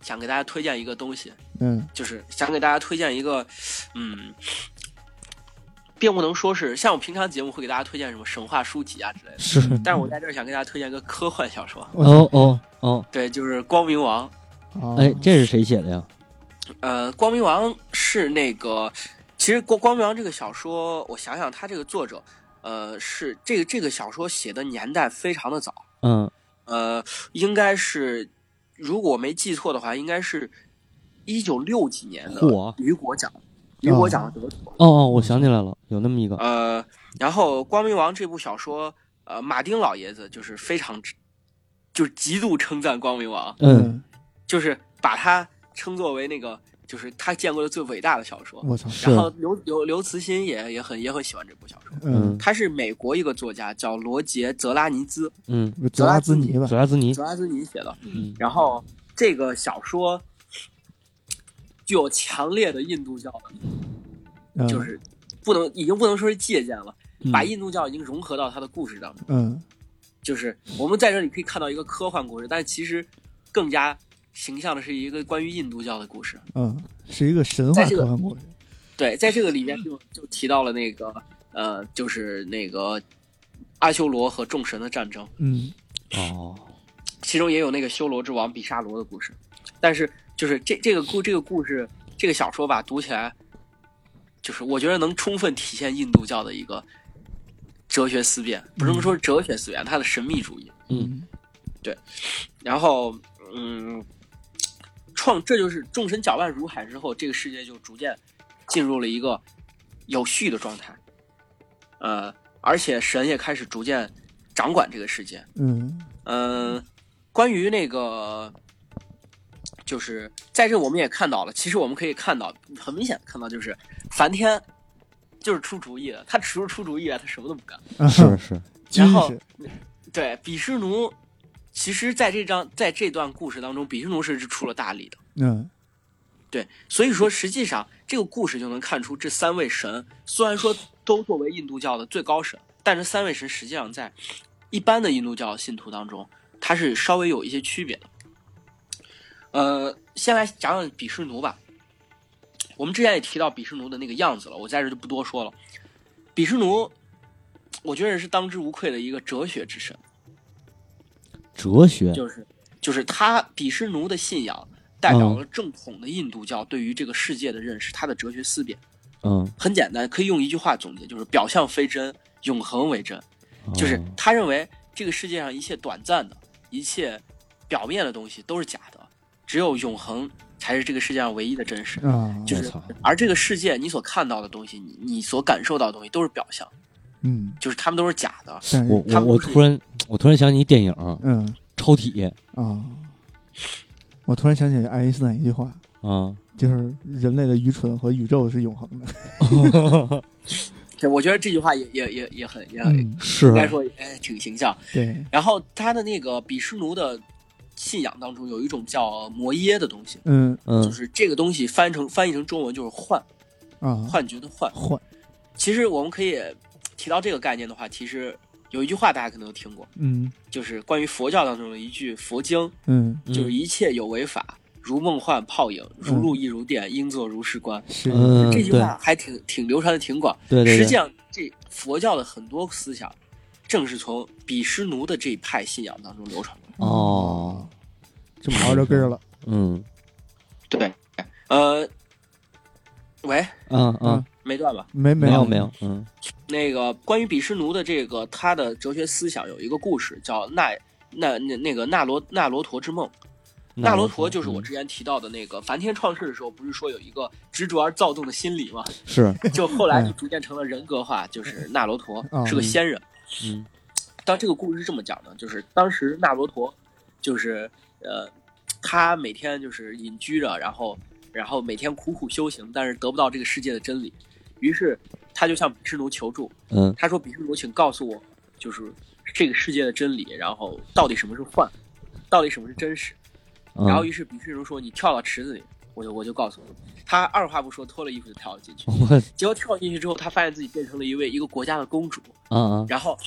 想给大家推荐一个东西，嗯。就是想给大家推荐一个，嗯，并不能说是像我平常节目会给大家推荐什么神话书籍啊之类的，是，但是我在这儿想给大家推荐一个科幻小说，哦哦哦，对，就是《光明王》。哦。哎，这是谁写的呀？呃，《光明王》是那个，其实《光光明王》这个小说，我想想，他这个作者，呃，是这个这个小说写的年代非常的早，嗯。呃，应该是，如果我没记错的话，应该是一九六几年的嚯雨果奖，雨果奖的得主。哦哦，我想起来了，有那么一个，呃，然后《光明王》这部小说，呃，马丁老爷子就是非常，就是极度称赞《光明王》，嗯，就是把他称作为那个，就是他见过的最伟大的小说。我操，然后刘刘刘慈欣也也很也很喜欢这部小说。嗯，他是美国一个作家，叫罗杰·泽拉尼兹，嗯，泽拉兹尼吧泽，拉兹尼，泽拉兹尼写的。嗯然后这个小说具有强烈的印度教的，嗯就是不能已经不能说是借鉴了，嗯把印度教已经融合到他的故事当中。嗯就是我们在这里可以看到一个科幻故事，但其实更加形象的是一个关于印度教的故事。嗯，是一个神话在这个科幻故事，对，在这个里面就就提到了那个呃，就是那个阿修罗和众神的战争，嗯。哦，其中也有那个修罗之王比沙罗的故事。但是就是这这个故这个故事这个小说吧，读起来就是我觉得能充分体现印度教的一个哲学思辨，不能说是哲学思辨，它的神秘主义。嗯。对。然后嗯，创这就是众神搅拌如海之后，这个世界就逐渐进入了一个有序的状态。呃，而且神也开始逐渐掌管这个世界。嗯嗯、关于那个，就是在这我们也看到了，其实我们可以看到，很明显地看到，就是梵天就是出主意的，他除了出主意来，他什么都不干。啊是是，然后，对比湿奴，其实在这张在这段故事当中，比湿奴是出了大力的。嗯对，所以说实际上这个故事就能看出这三位神虽然说都作为印度教的最高神，但是三位神实际上在一般的印度教信徒当中，它是稍微有一些区别的。呃，先来讲讲比湿奴吧。我们之前也提到比湿奴的那个样子了，我在这就不多说了。比湿奴，我觉得是当之无愧的一个哲学之神。哲学，就是就是他比湿奴的信仰代表了正统的印度教对于这个世界的认识，他的哲学思辨嗯，很简单，可以用一句话总结，就是表象非真，永恒为真。就是哦他认为这个世界上一切短暂的、一切表面的东西都是假的，只有永恒才是这个世界上唯一的真实。啊，就是而这个世界你所看到的东西，你你所感受到的东西都是表象，嗯，就是他们都是假的。是我我我突然我突然想起一电影嗯《超体》啊，我突然想起爱因斯坦一句话，啊，就是人类的愚蠢和宇宙是永恒的。对，我觉得这句话也也也也很也很嗯，是应该说哎挺形象。对，然后他的那个比湿奴的信仰当中有一种叫摩耶的东西，嗯嗯就嗯是这个东西翻成翻译成中文就是幻，啊，幻觉的幻。幻，其实我们可以提到这个概念的话，其实有一句话大家可能都听过，嗯。就是关于佛教当中的一句佛经，嗯，就是一切有为法，如梦幻泡影，如露亦如电，应作如是观。是，嗯，这句话还挺挺流传的挺广。对对对，实际上，这佛教的很多思想，正是从比湿奴的这一派信仰当中流传过来的。哦，这么刨着根儿了。嗯。对，呃，喂，嗯。嗯，没断吧？没有没有没有，嗯那个关于比湿奴的这个他的哲学思想有一个故事，叫那那那那个纳罗纳罗陀之梦。纳罗陀就是我嗯之前提到的那个梵天创世的时候，不是说有一个执着而躁动的心理吗？是 就后来就逐渐成了人格化，就是纳罗陀哦是个仙人。嗯当这个故事是这么讲的，就是当时纳罗陀，就是呃，他每天就是隐居着，然后然后每天苦苦修行，但是得不到这个世界的真理，于是他就向比湿奴求助，嗯他说：“比湿奴，请告诉我，就是这个世界的真理，然后到底什么是幻，到底什么是真实。”嗯，然后于是比湿奴说：“你跳到池子里，我就我就告诉你。”他二话不说，脱了衣服就跳了进去。结果跳进去之后，他发现自己变成了一位一个国家的公主。啊啊然后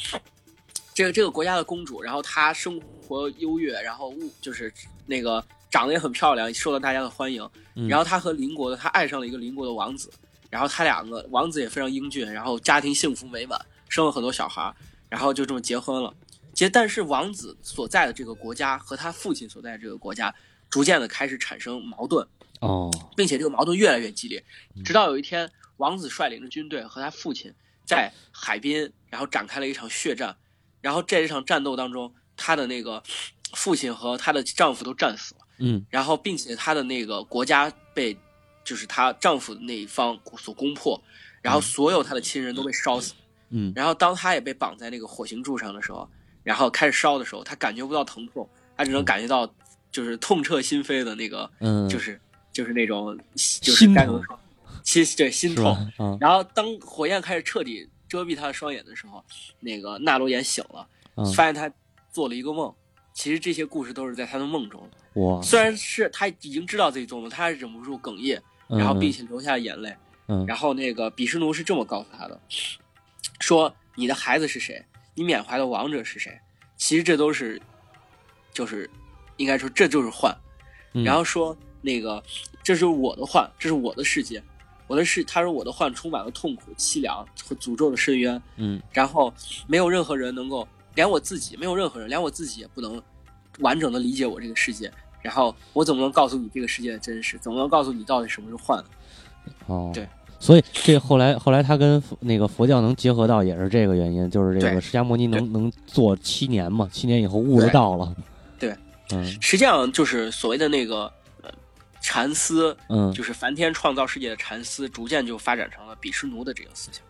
这个这个国家的公主，然后她生活优越，然后物就是那个长得也很漂亮，受到大家的欢迎。嗯然后她和邻国的，她爱上了一个邻国的王子，然后他两个王子也非常英俊，然后家庭幸福美满，生了很多小孩儿，然后就这么结婚了。结但是王子所在的这个国家和他父亲所在的这个国家，逐渐的开始产生矛盾。哦并且这个矛盾越来越激烈，直到有一天，王子率领着军队和他父亲在海滨，然后展开了一场血战。然后在这场战斗当中，他的那个父亲和他的丈夫都战死了，嗯然后并且他的那个国家被就是她丈夫的那一方所攻破，然后所有她的亲人都被烧死。嗯。然后当她也被绑在那个火刑柱上的时候，然后开始烧的时候，她感觉不到疼痛，她只能感觉到就是痛彻心扉的那个嗯，就是就是那种就是 对心痛。然后当火焰开始彻底遮蔽她的双眼的时候，那个纳罗延醒了，嗯，发现她做了一个梦。其实这些故事都是在他的梦中，哇，虽然是他已经知道自己做梦，他还是忍不住哽咽，然后并且流下了眼泪。嗯然后那个比什奴是这么告诉他的，说你的孩子是谁？你缅怀的王者是谁？其实这都是，就是应该说这就是幻。嗯然后说那个这是我的幻，这是我的世界，我的世他说我的幻充满了痛苦、凄凉和诅咒的深渊，嗯然后没有任何人能够，连我自己没有任何人，连我自己也不能完整的理解我这个世界。然后我怎么能告诉你这个世界的真实？怎么能告诉你到底什么是幻？哦对。所以这后来后来他跟那个佛教能结合到也是这个原因，就是这个释迦牟尼能能做七年嘛，七年以后悟得到了。对，嗯实际上就是所谓的那个呃禅思，嗯，就是梵天创造世界的禅思，逐渐就发展成了比湿奴的这个思想。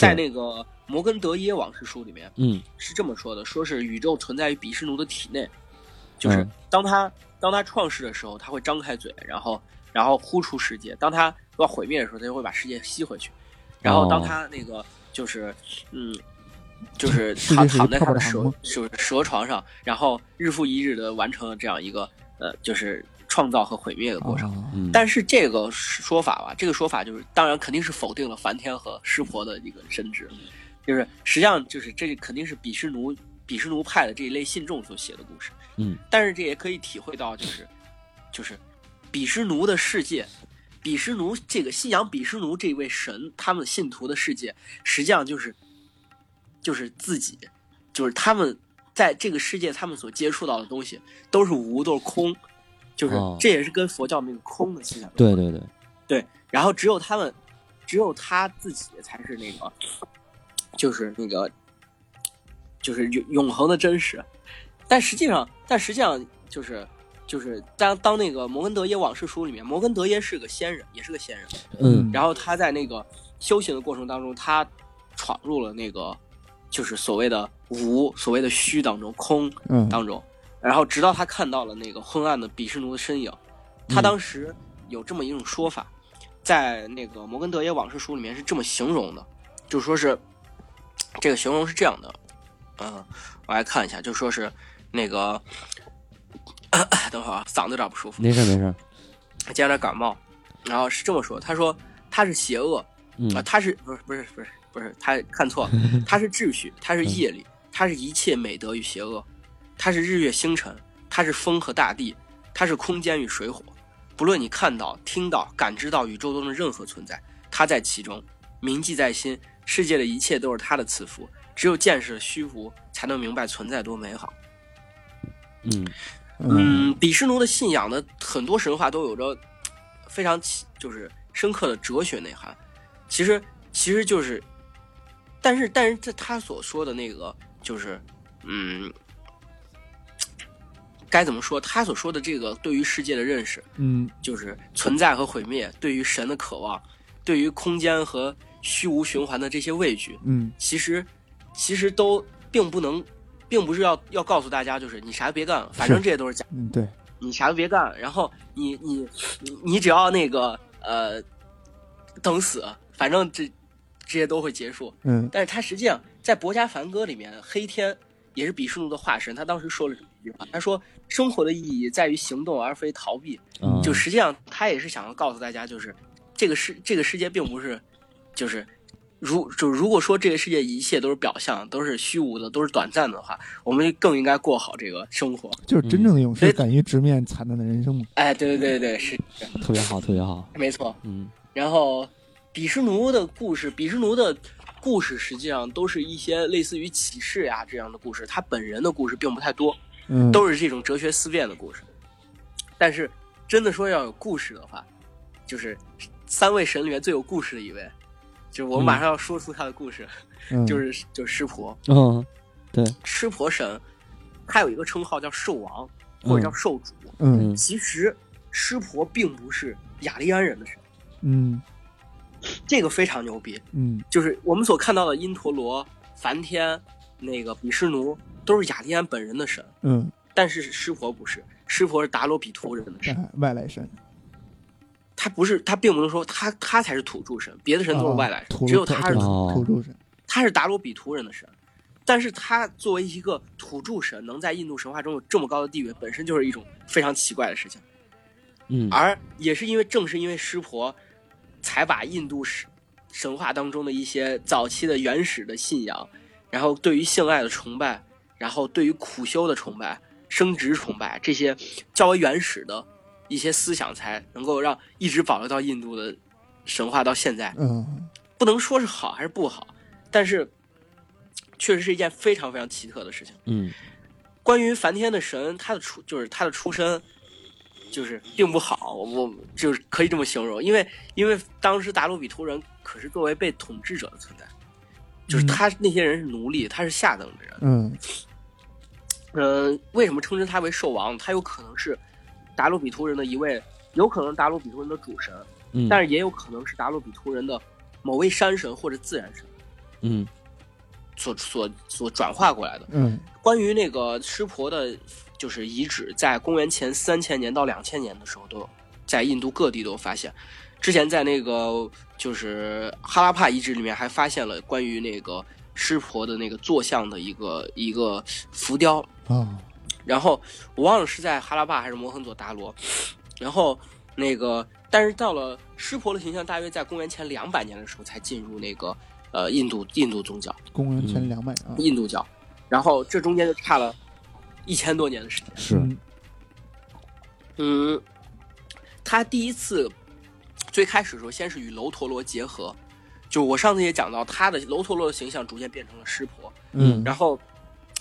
在那个摩根德耶往事书里面嗯是这么说的：说是宇宙存在于比湿奴的体内，就是嗯当他当他创世的时候，他会张开嘴，然后然后呼出世界；当他要毁灭的时候，他就会把世界吸回去。然后当他那个就是嗯就是躺躺在他的蛇就是蛇蛇床上，然后日复一日的完成了这样一个呃，就是创造和毁灭的过程。但是这个说法吧，这个说法就是，当然肯定是否定了梵天和湿婆的一个神职，就是实际上就是这肯定是比湿奴比湿奴派的这一类信众所写的故事。嗯，但是这也可以体会到，就是就是比什奴的世界，比什奴这个信仰比什奴这位神，他们信徒的世界，实际上就是就是自己，就是他们在这个世界，他们所接触到的东西都是无，都是空，就是、哦这也是跟佛教那个空的思想。对对对，对，然后只有他们，只有他自己才是那个，就是那个，就是永永恒的真实。但实际上，但实际上就是就是当当那个摩根德耶往事书里面，摩根德耶是个仙人，也是个仙人。嗯。然后他在那个修行的过程当中，他闯入了那个就是所谓的无、所谓的虚当中、空嗯。当中，然后直到他看到了那个昏暗的比什奴的身影，他当时有这么一种说法，在那个摩根德耶往事书里面是这么形容的，就说是这个形容是这样的，嗯、我来看一下，就说是那个，等会儿啊，嗓子有点不舒服，没事没事儿，今天有点感冒，然后是这么说，他说他是邪恶，嗯啊，他是不是不是不是不是，他看错了，他是秩序，他是业力，他是一切美德与邪恶，他是日月星辰，他是风和大地，他是空间与水火。不论你看到、听到、感知到宇宙中的任何存在，他在其中，铭记在心。世界的一切都是他的赐福，只有见识了虚无，才能明白存在多美好。嗯嗯嗯，比什奴的信仰的很多神话都有着非常起就是深刻的哲学内涵。其实，其实就是，但是，但是这他所说的那个就是，嗯，该怎么说？他所说的这个对于世界的认识，嗯就是存在和毁灭，对于神的渴望，对于空间和虚无循环的这些畏惧，嗯其实其实都并不能，并不是要要告诉大家，就是你啥都别干了，反正这些都是假，嗯，对，你啥都别干，然后你你你你只要那个呃等死，反正这这些都会结束。嗯。但是他实际上在《博家梵歌》里面，黑天也是比湿奴的化身，他当时说了这么一句话，他说：“生活的意义在于行动，而非逃避。”嗯就实际上他也是想要告诉大家，就是这个世这个世界并不是，就是如就如果说这个世界一切都是表象，都是虚无的，都是短暂的话，我们更应该过好这个生活。就是真正的勇士敢于直面惨淡的人生嘛。哎，对对对对，是特别好特别好，没错。嗯然后比什奴的故事，比什奴的故事实际上都是一些类似于启示呀这样的故事，他本人的故事并不太多，嗯，都是这种哲学思辨的故事。但是真的说要有故事的话，就是三位神里面最有故事的一位，就是我们嗯。马上要说出他的故事，嗯。就是就是湿婆。嗯对。湿婆神，他有一个称号叫兽王或者叫兽主。嗯。嗯其实湿婆并不是雅利安人的神，嗯。这个非常牛逼。嗯。就是我们所看到的因陀罗、梵天、那个比湿奴，都是雅利安本人的神，嗯，但是湿婆不是，湿婆是达罗比图人的神，哎外来神，他不是，他并不能说他他才是土著神，别的神都是外来神，哦只有他是对哦土著神。他是达罗比图人的神，但是他作为一个土著神，能在印度神话中有这么高的地位，本身就是一种非常奇怪的事情。嗯而也是因为正是因为湿婆，才把印度神神话当中的一些早期的原始的信仰，然后对于性爱的崇拜，然后对于苦修的崇拜、生殖崇拜这些较为原始的一些思想，才能够让一直保留到印度的神话到现在。嗯不能说是好还是不好，但是确实是一件非常非常奇特的事情。嗯关于梵天的神，他的出就是他的出身，就是并不好，我我就是可以这么形容，因为因为当时达鲁比图人可是作为被统治者的存在，就是他那些人是奴隶，他是下等的人。嗯嗯、为什么称之他为兽王？他有可能是达鲁比图人的一位，有可能达鲁比图人的主神，嗯，但是也有可能是达鲁比图人的某位山神或者自然神嗯所所所转化过来的。嗯关于那个湿婆的，就是遗址，在公元前三千年到两千年的时候，都有在印度各地都有发现。之前在那个就是哈拉帕遗址里面还发现了关于那个湿婆的那个坐像的一个一个浮雕，啊，然后我忘了是在哈拉巴还是摩亨佐达罗，然后那个但是到了湿婆的形象，大约在公元前两百年的时候才进入那个呃印度印度宗教。公元前嗯。两百年，印度教，然后这中间就差了一千多年的时间。是。嗯。嗯，他第一次最开始的时候，先是与楼陀罗结合，就我上次也讲到，他的楼陀罗的形象逐渐变成了湿婆，嗯。然后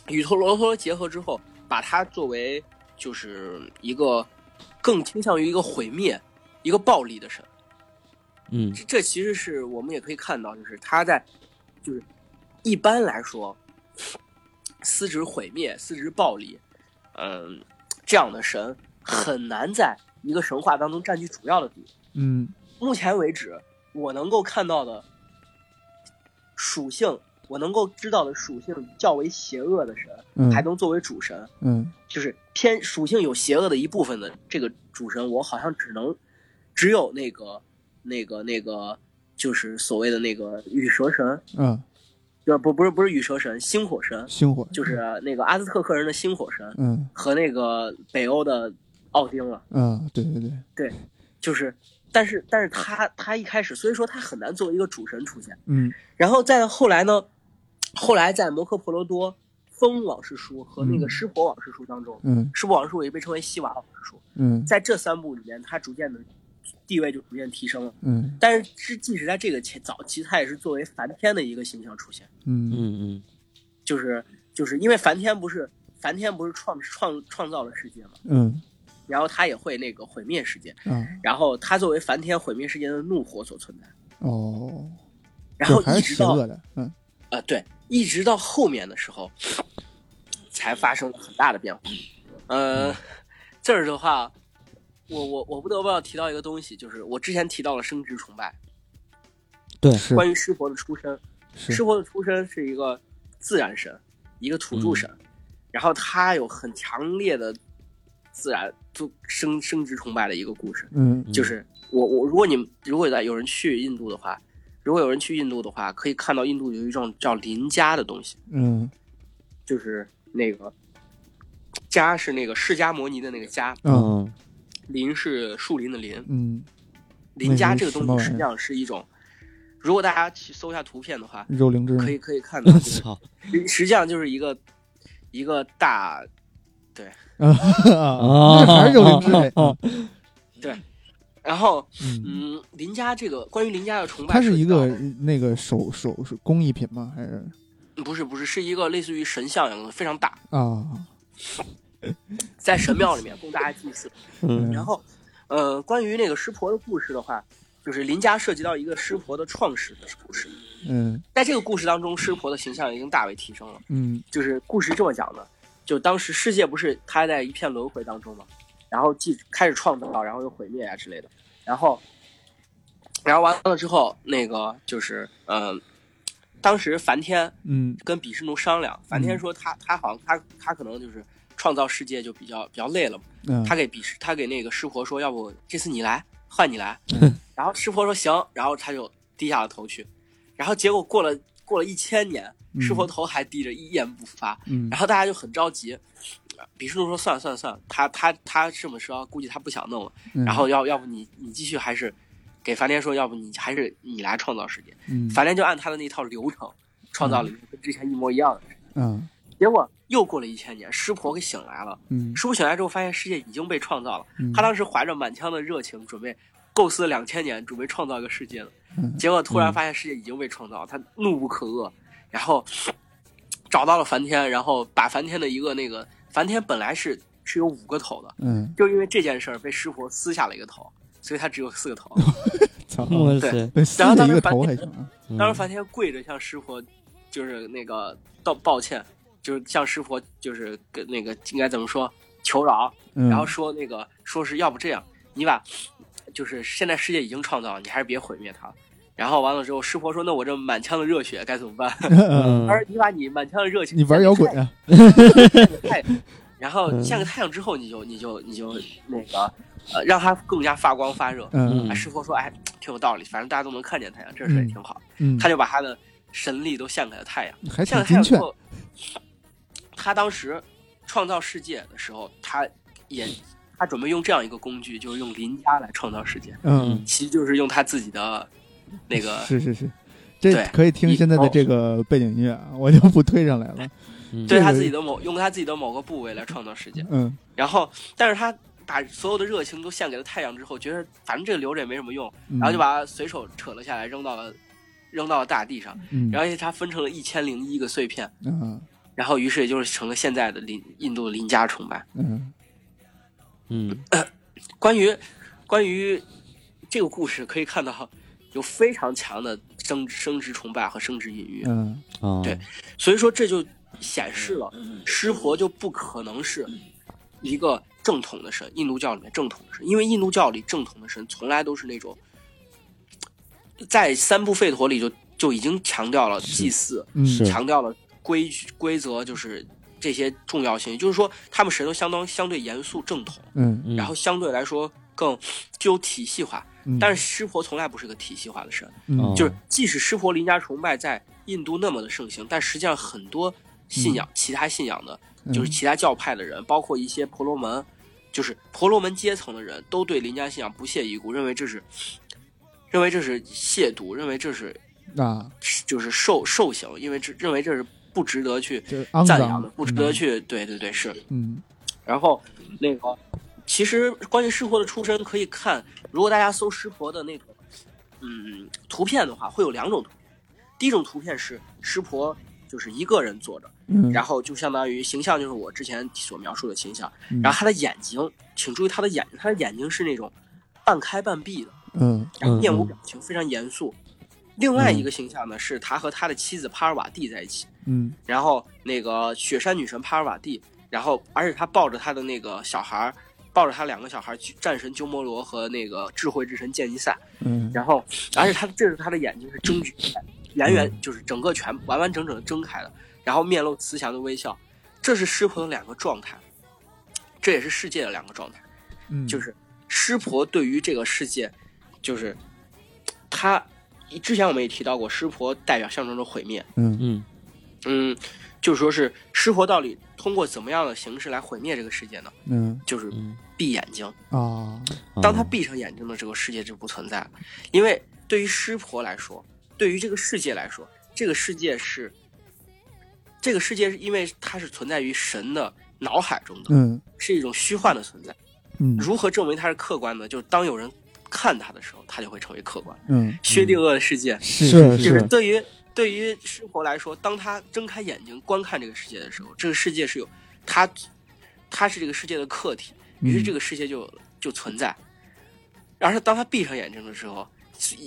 与陀罗陀罗结合之后，把它作为就是一个更倾向于一个毁灭、一个暴力的神。嗯这这其实是我们也可以看到，就是他在就是一般来说，司职毁灭、司职暴力，嗯，这样的神很难在一个神话当中占据主要的地位。嗯目前为止，我能够看到的属性，我能够知道的属性较为邪恶的神，嗯，还能作为主神，嗯。就是偏属性有邪恶的一部分的这个主神，我好像只能只有那个那个那个，就是所谓的那个羽蛇神，嗯，呃，不不是不是羽蛇神，星火神，星火就是那个阿兹特克人的星火神嗯。和那个北欧的奥丁了。嗯，对对对，就是，但是但是他他一开始，所以说他很难作为一个主神出现。嗯。然后再后来呢，后来在摩诃婆罗多风往事书和那个嗯。湿婆往事书当中，嗯。湿婆往事书也被称为西瓦往事书，嗯。在这三部里面，他逐渐的地位就逐渐提升了。嗯。但是是即使在这个前早期，他也是作为梵天的一个形象出现，嗯。嗯嗯。就是就是因为梵天不是梵天不是创创创造了世界嘛，嗯。然后他也会那个毁灭世界，嗯。然后他作为梵天毁灭世界的怒火所存在，哦，然后一直到是邪恶的，嗯呃对，一直到后面的时候，才发生了很大的变化。呃，这儿的话，我我我不得不要提到一个东西，就是我之前提到了生殖崇拜，对是关于湿婆的出身，湿婆的出身是一个自然神，一个土著神，然后他有很强烈的自然就生生殖崇拜的一个故事。嗯就是我我如果你们如果在有人去印度的话，如果有人去印度的话，可以看到印度有一种叫林家的东西，嗯。就是那个家是那个释迦摩尼的那个家，嗯。嗯林是树林的林，嗯，林家这个东西实际上是一种，如果大家去搜一下图片的话，肉灵芝可以可以看到，就是操。实实际上就是一个一个大对，啊那还是肉灵芝对，然后嗯，嗯，林家这个关于林家的崇拜，它是一个那个手手是工艺品吗？还是不是不是是一个类似于神像一样的非常大，啊？在神庙里面供大家祭祀。嗯然后，呃，关于那个湿婆的故事的话，就是林家涉及到一个湿婆的创始的故事。嗯在这个故事当中，湿婆的形象已经大为提升了。嗯就是故事这么讲的，就当时世界不是他在一片轮回当中嘛，然后既开始创造，然后又毁灭啊之类的，然后，然后完了之后，那个就是嗯、呃当时梵天嗯跟比湿奴商量，梵天说他他好像他他可能就是创造世界就比较比较累了嘛。嗯，他给比湿，他给那个湿婆说，要不这次你来，换你来。嗯然后湿婆说行，然后他就低下了头去。然后结果过了过了一千年，嗯湿婆头还低着，一言不发。嗯然后大家就很着急。比湿奴说算了算了算了，他他他这么说，估计他不想弄了。嗯然后要要不你你继续还是给梵天说，要不你还是你来创造世界。嗯梵天就按他的那套流程创造了一个跟之前一模一样的世界。嗯结果又过了一千年，湿婆给醒来了。嗯师傅醒来之后，发现世界已经被创造了。嗯他当时怀着满腔的热情，准备构思两千年，准备创造一个世界呢。嗯结果突然发现世界已经被创造，他怒不可遏，然后找到了梵天，然后把梵天的一个那个梵天本来是是有五个头的，嗯，就因为这件事儿被师傅撕下了一个头，所以他只有四个头。操，对哇塞，被撕了一个头还行啊，嗯当时梵天跪着向师傅，就是那个道抱歉，就是向师傅就是跟那个应该怎么说求饶，嗯，然后说那个说是要不这样，你把就是现在世界已经创造了，你还是别毁灭它。然后完了之后，师婆说：“那我这满腔的热血该怎么办？” 嗯他说：“你把你满腔的热情，你玩摇滚啊？太，然后嗯像个太阳之后，你就你就你就那个呃，让它更加发光发热。”嗯哎，师傅说：“哎，挺有道理，反正大家都能看见太阳，这事也挺好。嗯，他就把他的神力都献给了太阳。还献给太阳之。后，他当时创造世界的时候，他也他准备用这样一个工具，就是用邻家来创造世界，嗯，其实就是用他自己的那个是是是，这对可以听一现在的哦这个背景音乐啊，我就不推上来了。嗯对他自己的某用他自己的某个部位来创造世界。嗯然后，但是他把所有的热情都献给了太阳之后，觉得反正这个留着也没什么用，嗯，然后就把它随手扯了下来，扔到了扔到了大地上，嗯，然后它分成了一千零一个碎片，嗯然后于是也就是成了现在的邻印度的邻家崇拜。嗯嗯 关于关于这个故事，可以看到有非常强的生生殖崇拜和生殖隐喻，嗯。啊，对所以说这就显示了湿婆就不可能是一个正统的神，印度教里面正统的神，因为印度教里正统的神从来都是那种在三部吠陀里就就已经强调了祭祀，嗯。强调了规矩规则，就是这些重要性，也就是说他们神都相当相对严肃正统，嗯。嗯。然后相对来说更具有体系化。嗯，但是湿婆从来不是个体系化的神，就是即使湿婆林家崇拜在印度那么的盛行，但实际上很多信仰、其他信仰的，就是嗯其他教派的人，包括一些婆罗门，就是婆罗门阶层的人，都对林家信仰不屑一顾，认为这是认为这是亵渎，认为这是啊，就是受受刑，因为这认为这是不值得去赞扬的，不值得去，对对对是。嗯。然后那个，其实关于湿婆的出身可以看，如果大家搜湿婆的那个嗯图片的话，会有两种图片。第一种图片是湿婆就是一个人坐着，嗯，然后就相当于形象就是我之前所描述的形象，嗯然后他的眼睛，请注意他的眼睛，他的眼睛是那种半开半闭的，嗯然后面无嗯表情，非常严肃。另外一个形象呢，是他和他的妻子帕尔瓦蒂在一起，嗯然后那个雪山女神帕尔瓦蒂，然后而且他抱着他的那个小孩儿，抱着他两个小孩去，战神鸠摩罗和那个智慧之神剑尼赛，嗯然后而且他这是他的眼睛是睁举开，圆圆就是整个全完完整整的睁开了，然后面露慈祥的微笑，这是湿婆的两个状态，这也是世界的两个状态。嗯，就是湿婆对于这个世界，就是他之前我们也提到过，湿婆代表象征着毁灭。嗯嗯嗯，就说是湿婆到底通过怎么样的形式来毁灭这个世界呢？嗯就是嗯，闭眼睛。啊，当他闭上眼睛的这个世界就不存在了，因为对于湿婆来说，对于这个世界来说，这个世界是这个世界是因为它是存在于神的脑海中的，嗯是一种虚幻的存在。嗯如何证明它是客观的？就是当有人看它的时候，它就会成为客观。嗯，薛定谔的世界，是是就是对于对于生活来说，当他睁开眼睛观看这个世界的时候，这个世界是有他，他是这个世界的客体，于是这个个世界就就存在。然而当他闭上眼睛的时候，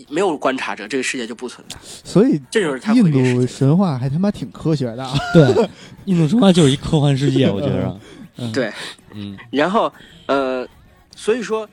没有观察者，这个世界就不存在。所以这就是他印。度神话还他妈挺科学的啊，对，印度神话就是一科幻世界，我觉得，嗯对，嗯然后呃，所以说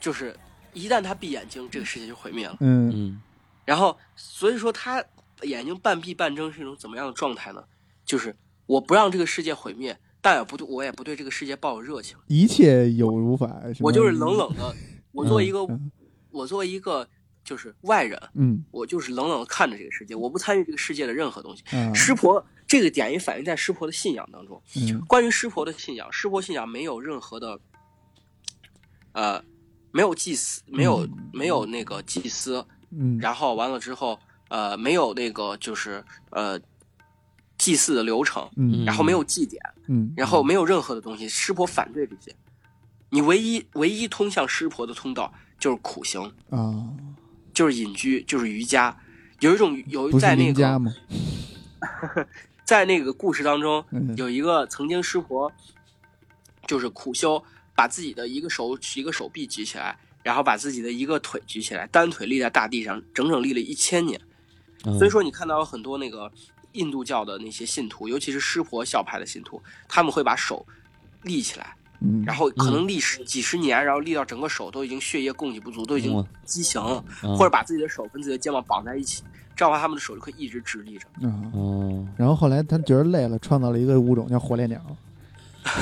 就是一旦他闭眼睛，这个世界就毁灭了。嗯嗯然后所以说他眼睛半闭半睁是一种怎么样的状态呢？就是我不让这个世界毁灭，但也不对，我也不对这个世界抱有热情。一切有如法，我就是冷冷的，我作为一个，嗯我作为一个就是外人，嗯我就是冷冷的看着这个世界，我不参与这个世界的任何东西。嗯湿婆这个点也反映在湿婆的信仰当中。嗯关于湿婆的信仰，湿婆信仰没有任何的，呃，没有祭司，没有、嗯没有那个祭司，嗯然后完了之后，呃，没有那个就是呃祭祀的流程，嗯然后没有祭典，嗯然后没有任何的东西，湿婆反对这些。你唯一唯一通向湿婆的通道就是苦行，啊，就是隐居，就是瑜伽。有一种有在那个邻家吗？在那个故事当中，嗯有一个曾经湿婆，就是苦修，把自己的一个手一个手臂举起来，然后把自己的一个腿举起来，单腿立在大地上，整整立了一千年。嗯，所以说，你看到有很多那个印度教的那些信徒，尤其是湿婆教派的信徒，他们会把手立起来，嗯，然后可能立十几十年，然后立到整个手都已经血液供给不足，都已经嗯畸形或者把自己的手跟自己的肩膀绑在一起，这样的话他们的手就可以一直直立着。啊，哦，然后后来他觉得累了，创造了一个物种叫火烈鸟。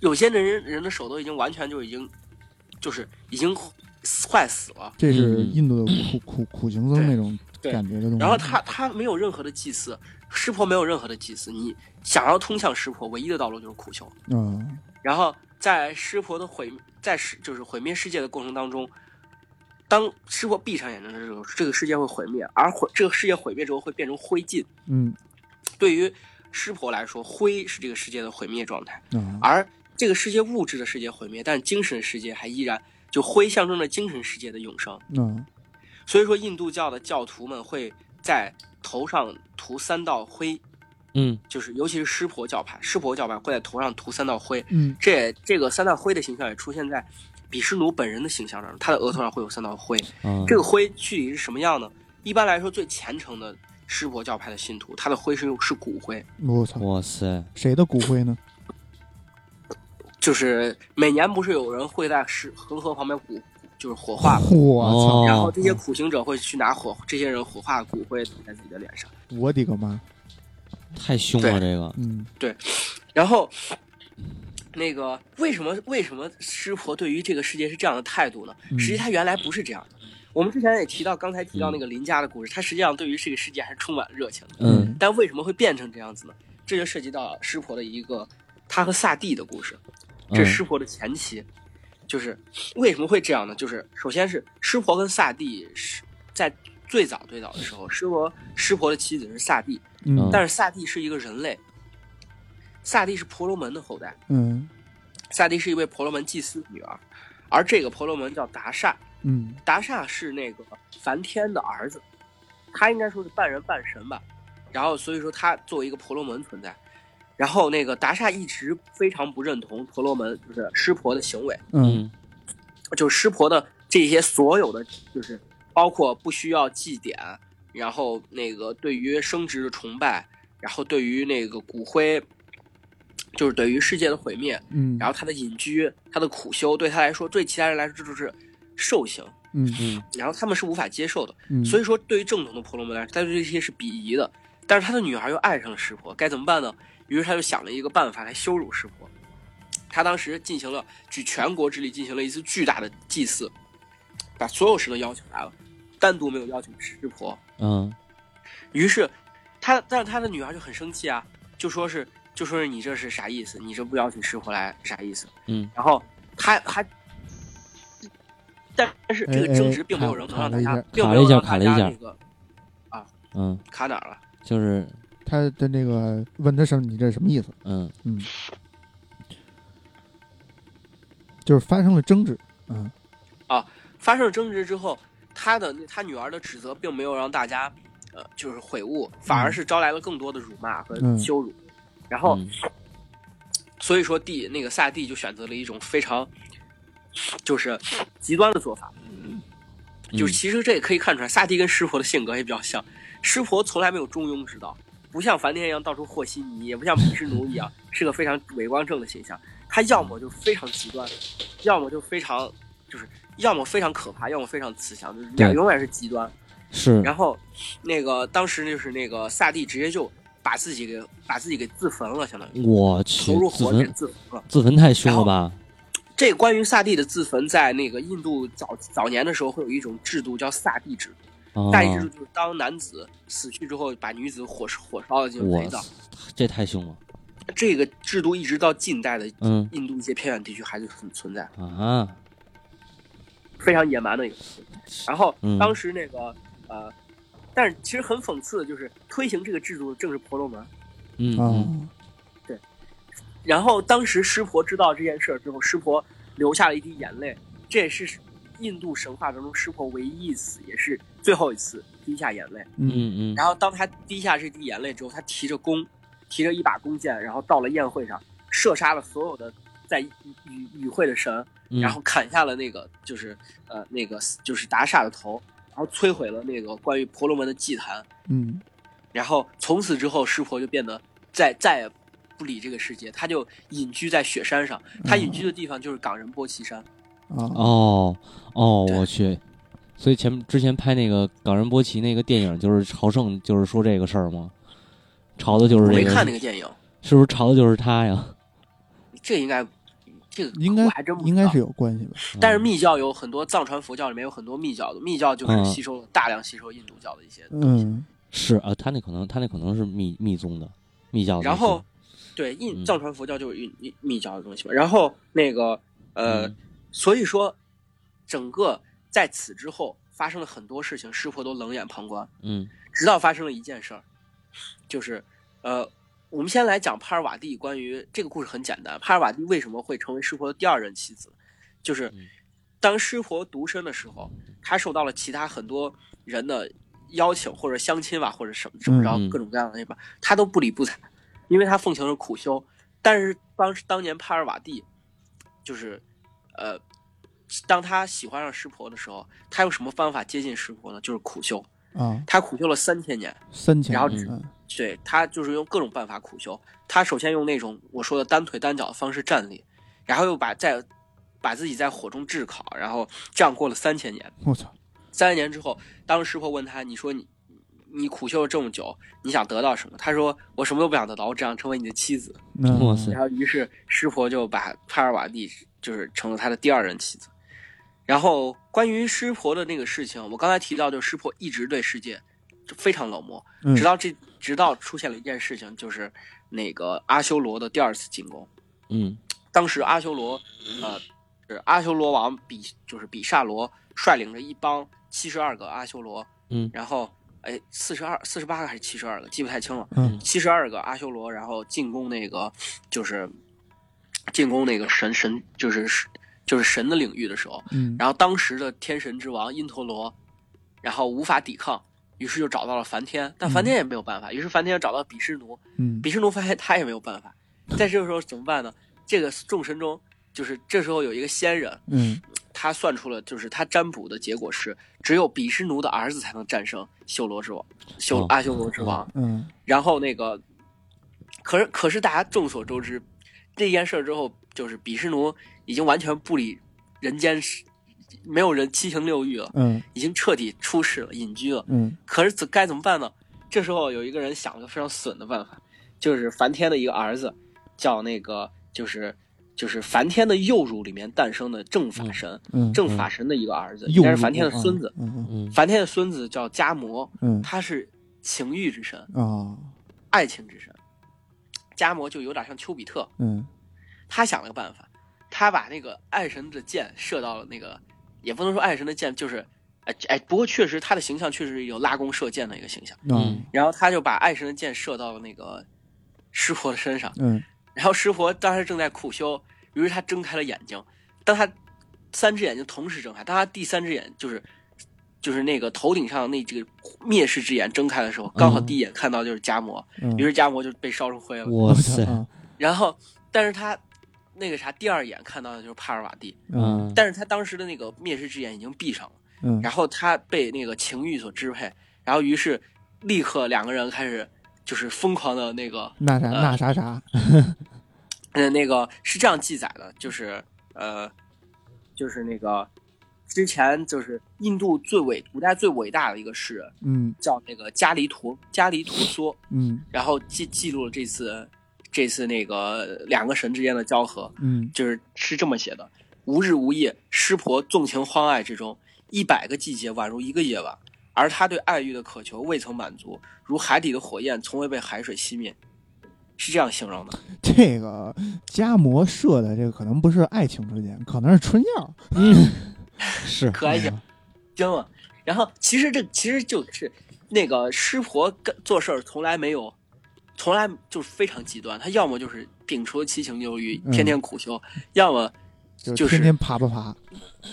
有些人人的手都已经完全就已经，就是已经坏死了。这是嗯印度的苦苦苦行僧那种对感觉的东西。然后他他没有任何的祭祀，湿婆没有任何的祭祀，你想要通向湿婆，唯一的道路就是苦修。嗯然后在湿婆的毁，在世就是毁灭世界的过程当中，当湿婆闭上眼睛的时候，这个世界会毁灭，而毁这个世界毁灭之后会变成灰烬。嗯对于湿婆来说，灰是这个世界的毁灭状态，嗯而这个世界物质的世界毁灭，但精神世界还依然就灰象征着精神世界的永生。嗯所以说，印度教的教徒们会在头上涂三道灰，嗯就是尤其是湿婆教派，湿婆教派会在头上涂三道灰。嗯这也这个三道灰的形象也出现在比湿奴本人的形象上，他的额头上会有三道灰。啊，这个灰具体是什么样呢？一般来说，最虔诚的湿婆教派的信徒，他的灰是用是骨灰，我操，哇塞，谁的骨灰呢？就是每年不是有人会在石恒河旁边骨就是火化吗？我操！哦然后这些苦行者会去拿火这些人火化骨灰涂在自己的脸上。我的个妈！太凶了这个，嗯对然后，那个为什么为什么湿婆对于这个世界是这样的态度呢？嗯实际他原来不是这样的。我们之前也提到，刚才提到那个林家的故事，他实际上对于这个世界还是充满热情的。嗯但为什么会变成这样子呢？这就涉及到湿婆的一个他和萨蒂的故事。这湿婆的前妻，就是为什么会这样呢？就是首先是湿婆跟萨蒂是在最早最早的时候，湿婆湿婆的妻子是萨蒂，嗯但是萨蒂是一个人类，萨蒂是婆罗门的后代，嗯萨蒂是一位婆罗门祭司的女儿，而这个婆罗门叫达刹，嗯达刹是那个梵天的儿子，他应该说是半人半神吧。然后所以说他作为一个婆罗门存在，然后那个达萨一直非常不认同婆罗门就是湿婆的行为，嗯嗯就是湿婆的这些所有的就是包括不需要祭典，然后那个对于生殖的崇拜，然后对于那个骨灰，就是对于世界的毁灭，嗯，然后他的隐居，他的苦修，对他来说，对其他人来说，这就是兽行，嗯嗯然后他们是无法接受的。嗯，所以说，对于正统的婆罗门来说，他对这些是鄙夷的。但是他的女儿又爱上了湿婆，该怎么办呢？于是他就想了一个办法来羞辱师婆。他当时进行了举全国之力进行了一次巨大的祭祀，把所有神都邀请来了，单独没有邀请师婆。嗯于是他，但是他的女儿就很生气啊，就说是就说是你这是啥意思？你这不邀请师婆来啥意思？嗯然后他还，但是这个争执并没有人能哎让大家并没有让大家那个啊嗯，卡哪儿了？就是他的那个问他什么，你这是什么意思？嗯。嗯，就是发生了争执。嗯。啊发生了争执之后，他的他女儿的指责并没有让大家呃就是悔悟，反而是招来了更多的辱骂和嗯。羞辱。然后，嗯。所以说帝那个萨帝就选择了一种非常就是极端的做法，嗯。就是其实这也可以看出来，萨蒂跟湿婆的性格也比较像。湿婆从来没有中庸之道，不像梵天一样到处和稀泥，也不像毗湿奴一样是个非常伪光正的形象。他要么就非常极端，要么就非常就是要么非常可怕，要么非常慈祥，就是两永远是极端。是然后那个当时就是那个萨蒂直接就把自己给把自己给自焚了，相当于我去投入火点自焚自焚了。自焚太凶了吧？这关于萨蒂的自焚，在那个印度早早年的时候，会有一种制度叫萨蒂制度。哦萨帝制度就是当男子死去之后，把女子火火烧了进行我陪葬。这太凶了，这个制度一直到近代的嗯印度一些偏远地区还是很存在，啊，非常野蛮的一个。然后嗯当时那个呃，但是其实很讽刺的就是推行这个制度的正是婆罗门。嗯啊嗯然后当时湿婆知道这件事之后，湿婆流下了一滴眼泪，这也是印度神话当中湿婆唯一一次，也是最后一次滴下眼泪。嗯。嗯嗯。然后当他滴下这滴眼泪之后，他提着弓，提着一把弓箭，然后到了宴会上，射杀了所有的在与与与会的神，嗯，然后砍下了那个就是呃那个就是达刹的头，然后摧毁了那个关于婆罗门的祭坛，嗯。然后从此之后，湿婆就变得再再也不理这个世界，他就隐居在雪山上。他隐居的地方就是冈仁波齐山。啊哦哦，我去，所以前之前拍那个冈仁波齐那个电影，就是朝圣，就是说这个事儿吗？朝的就是这个，我没看那个电影，是不是朝的就是他呀？这应该这个应该还真不知道应该是有关系吧？但是密教有很多藏传佛教里面有很多密教的，密教就是嗯吸收了大量吸收印度教的一些东西。嗯是啊，他那可能他那可能是密密宗的密教的，然后对印嗯藏传佛教就是印密密教的东西嘛。然后那个呃，嗯所以说整个在此之后发生了很多事情，师婆都冷眼旁观，嗯直到发生了一件事儿，就是呃。我们先来讲帕尔瓦蒂。关于这个故事很简单，帕尔瓦蒂为什么会成为师婆的第二任妻子？就是嗯当师婆独身的时候，她受到了其他很多人的邀请或者相亲吧，或者什么怎么着各种各样的那吧，她都不理不睬，因为她奉行是苦修。但是当当年帕尔瓦蒂，就是呃，当他喜欢上师婆的时候，他用什么方法接近师婆呢？就是苦修。啊，他苦修了三千年，三千，然后嗯对他就是用各种办法苦修。他首先用那种我说的单腿单脚的方式站立，然后又把在把自己在火中炙烤，然后这样过了三千年。我操，三千年之后，当师婆问他：“你说你你苦修了这么久，你想得到什么？”他说：“我什么都不想得到，我只想成为你的妻子。嗯哇塞然后于是师婆就把帕尔瓦蒂就是成了他的第二任妻子。然后关于湿婆的那个事情，我刚才提到，就是师婆一直对世界就非常冷漠，嗯直到这直到出现了一件事情，就是那个阿修罗的第二次进攻。嗯当时阿修罗，呃，是阿修罗王比就是比萨罗率领着一帮七十二个阿修罗，嗯然后哎四十二四十八个还是七十二个，记不太清了。嗯七十二个阿修罗，然后进攻那个就是进攻那个神神就是就是神的领域的时候，嗯。然后当时的天神之王因陀罗，然后无法抵抗，于是就找到了梵天，但梵天也没有办法，于是梵天找到比湿奴，嗯。比湿奴发现他也没有办法，在这个时候怎么办呢？这个众神中，就是这时候有一个仙人，嗯他算出了，就是他占卜的结果是，只有比湿奴的儿子才能战胜修罗之王，修哦阿修罗之王。嗯然后那个，可是可是大家众所周知，这件事儿之后，就是比湿奴已经完全不理人间事，没有人七情六欲了，嗯已经彻底出世了，隐居了。嗯可是怎该怎么办呢？这时候有一个人想了个非常损的办法，就是梵天的一个儿子，叫那个就是就是梵天的幼乳里面诞生的正法神，嗯，正法神的一个儿子，应该是梵天的孙子。嗯嗯梵天的孙子叫迦摩，嗯他是情欲之神，嗯啊爱情之神。迦摩就有点像丘比特，嗯他想了个办法，他把那个爱神的箭射到了那个，也不能说爱神的箭，就是，哎哎，不过确实他的形象确实有拉弓射箭的一个形象。嗯然后他就把爱神的箭射到了那个师婆的身上，嗯然后师婆当时正在苦修，于是他睁开了眼睛。当他三只眼睛同时睁开，当他第三只眼就是就是那个头顶上那这个灭世之眼睁开的时候，刚好第一眼看到就是迦摩，嗯，于是迦摩就被烧成灰了。哇塞，啊然后，但是他那个啥，第二眼看到的就是帕尔瓦蒂，嗯。但是他当时的那个灭世之眼已经闭上了，嗯。然后他被那个情欲所支配，然后于是立刻两个人开始就是疯狂的那个那啥呃那啥啥，呃，那个是这样记载的，就是呃，就是那个之前就是印度最伟古代最伟大的一个诗人嗯。叫那个加离陀加离陀梭，嗯。然后记记录了这次这次那个两个神之间的交合，嗯就是是这么写的：无日无夜，湿婆纵情欢爱之中，一百个季节宛如一个夜晚，而他对爱欲的渴求未曾满足，如海底的火焰从未被海水熄灭，是这样形容的。这个迦摩射的这个可能不是爱情之间，可能是春药。嗯，是可爱型，真了。然后其实这其实就是那个湿婆跟做事儿从来没有，从来就是非常极端。他要么就是摒除了七情六欲，嗯天天苦修；要么就就是天天啪啪啪。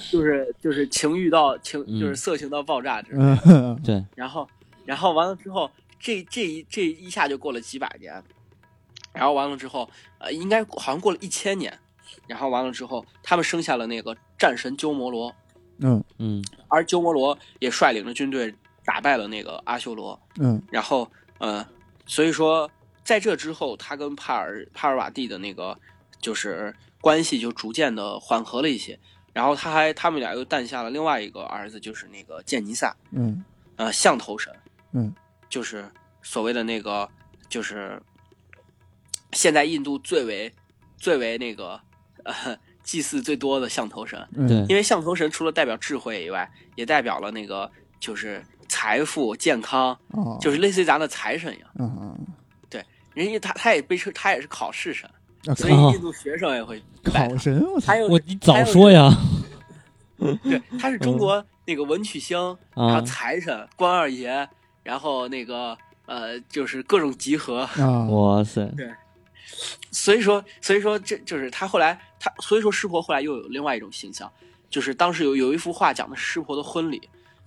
就是就是情欲到情，嗯就是色情到爆炸。嗯 对，然后然后完了之后，这这一这一下就过了几百年，然后完了之后，呃，应该好像过了一千年，然后完了之后，他们生下了那个战神鸠摩罗。嗯嗯而鸠摩罗也率领着军队打败了那个阿修罗，嗯然后呃，所以说在这之后，他跟帕尔帕尔瓦蒂的那个就是关系就逐渐的缓和了一些，然后他还他们俩又诞下了另外一个儿子，就是那个剑尼萨，嗯。呃，象头神，嗯，就是所谓的那个就是现在印度最为最为那个呃祭祀最多的象头神，嗯对。因为象头神除了代表智慧以外，也代表了那个就是财富、健康，哦，就是类似于咱的财神一样。嗯嗯对人家他他也被称他也是考试神，嗯，所以哦印度学生也会。考神，我操还，有我你早说呀！对，他是中国那个文曲星，然后啊，财神、关二爷，然后那个呃，就是各种集合。啊，哇塞，对所以说，所以说这就是他后来他，所以说湿婆后来又有另外一种形象，就是当时有有一幅画讲的是湿婆的婚礼，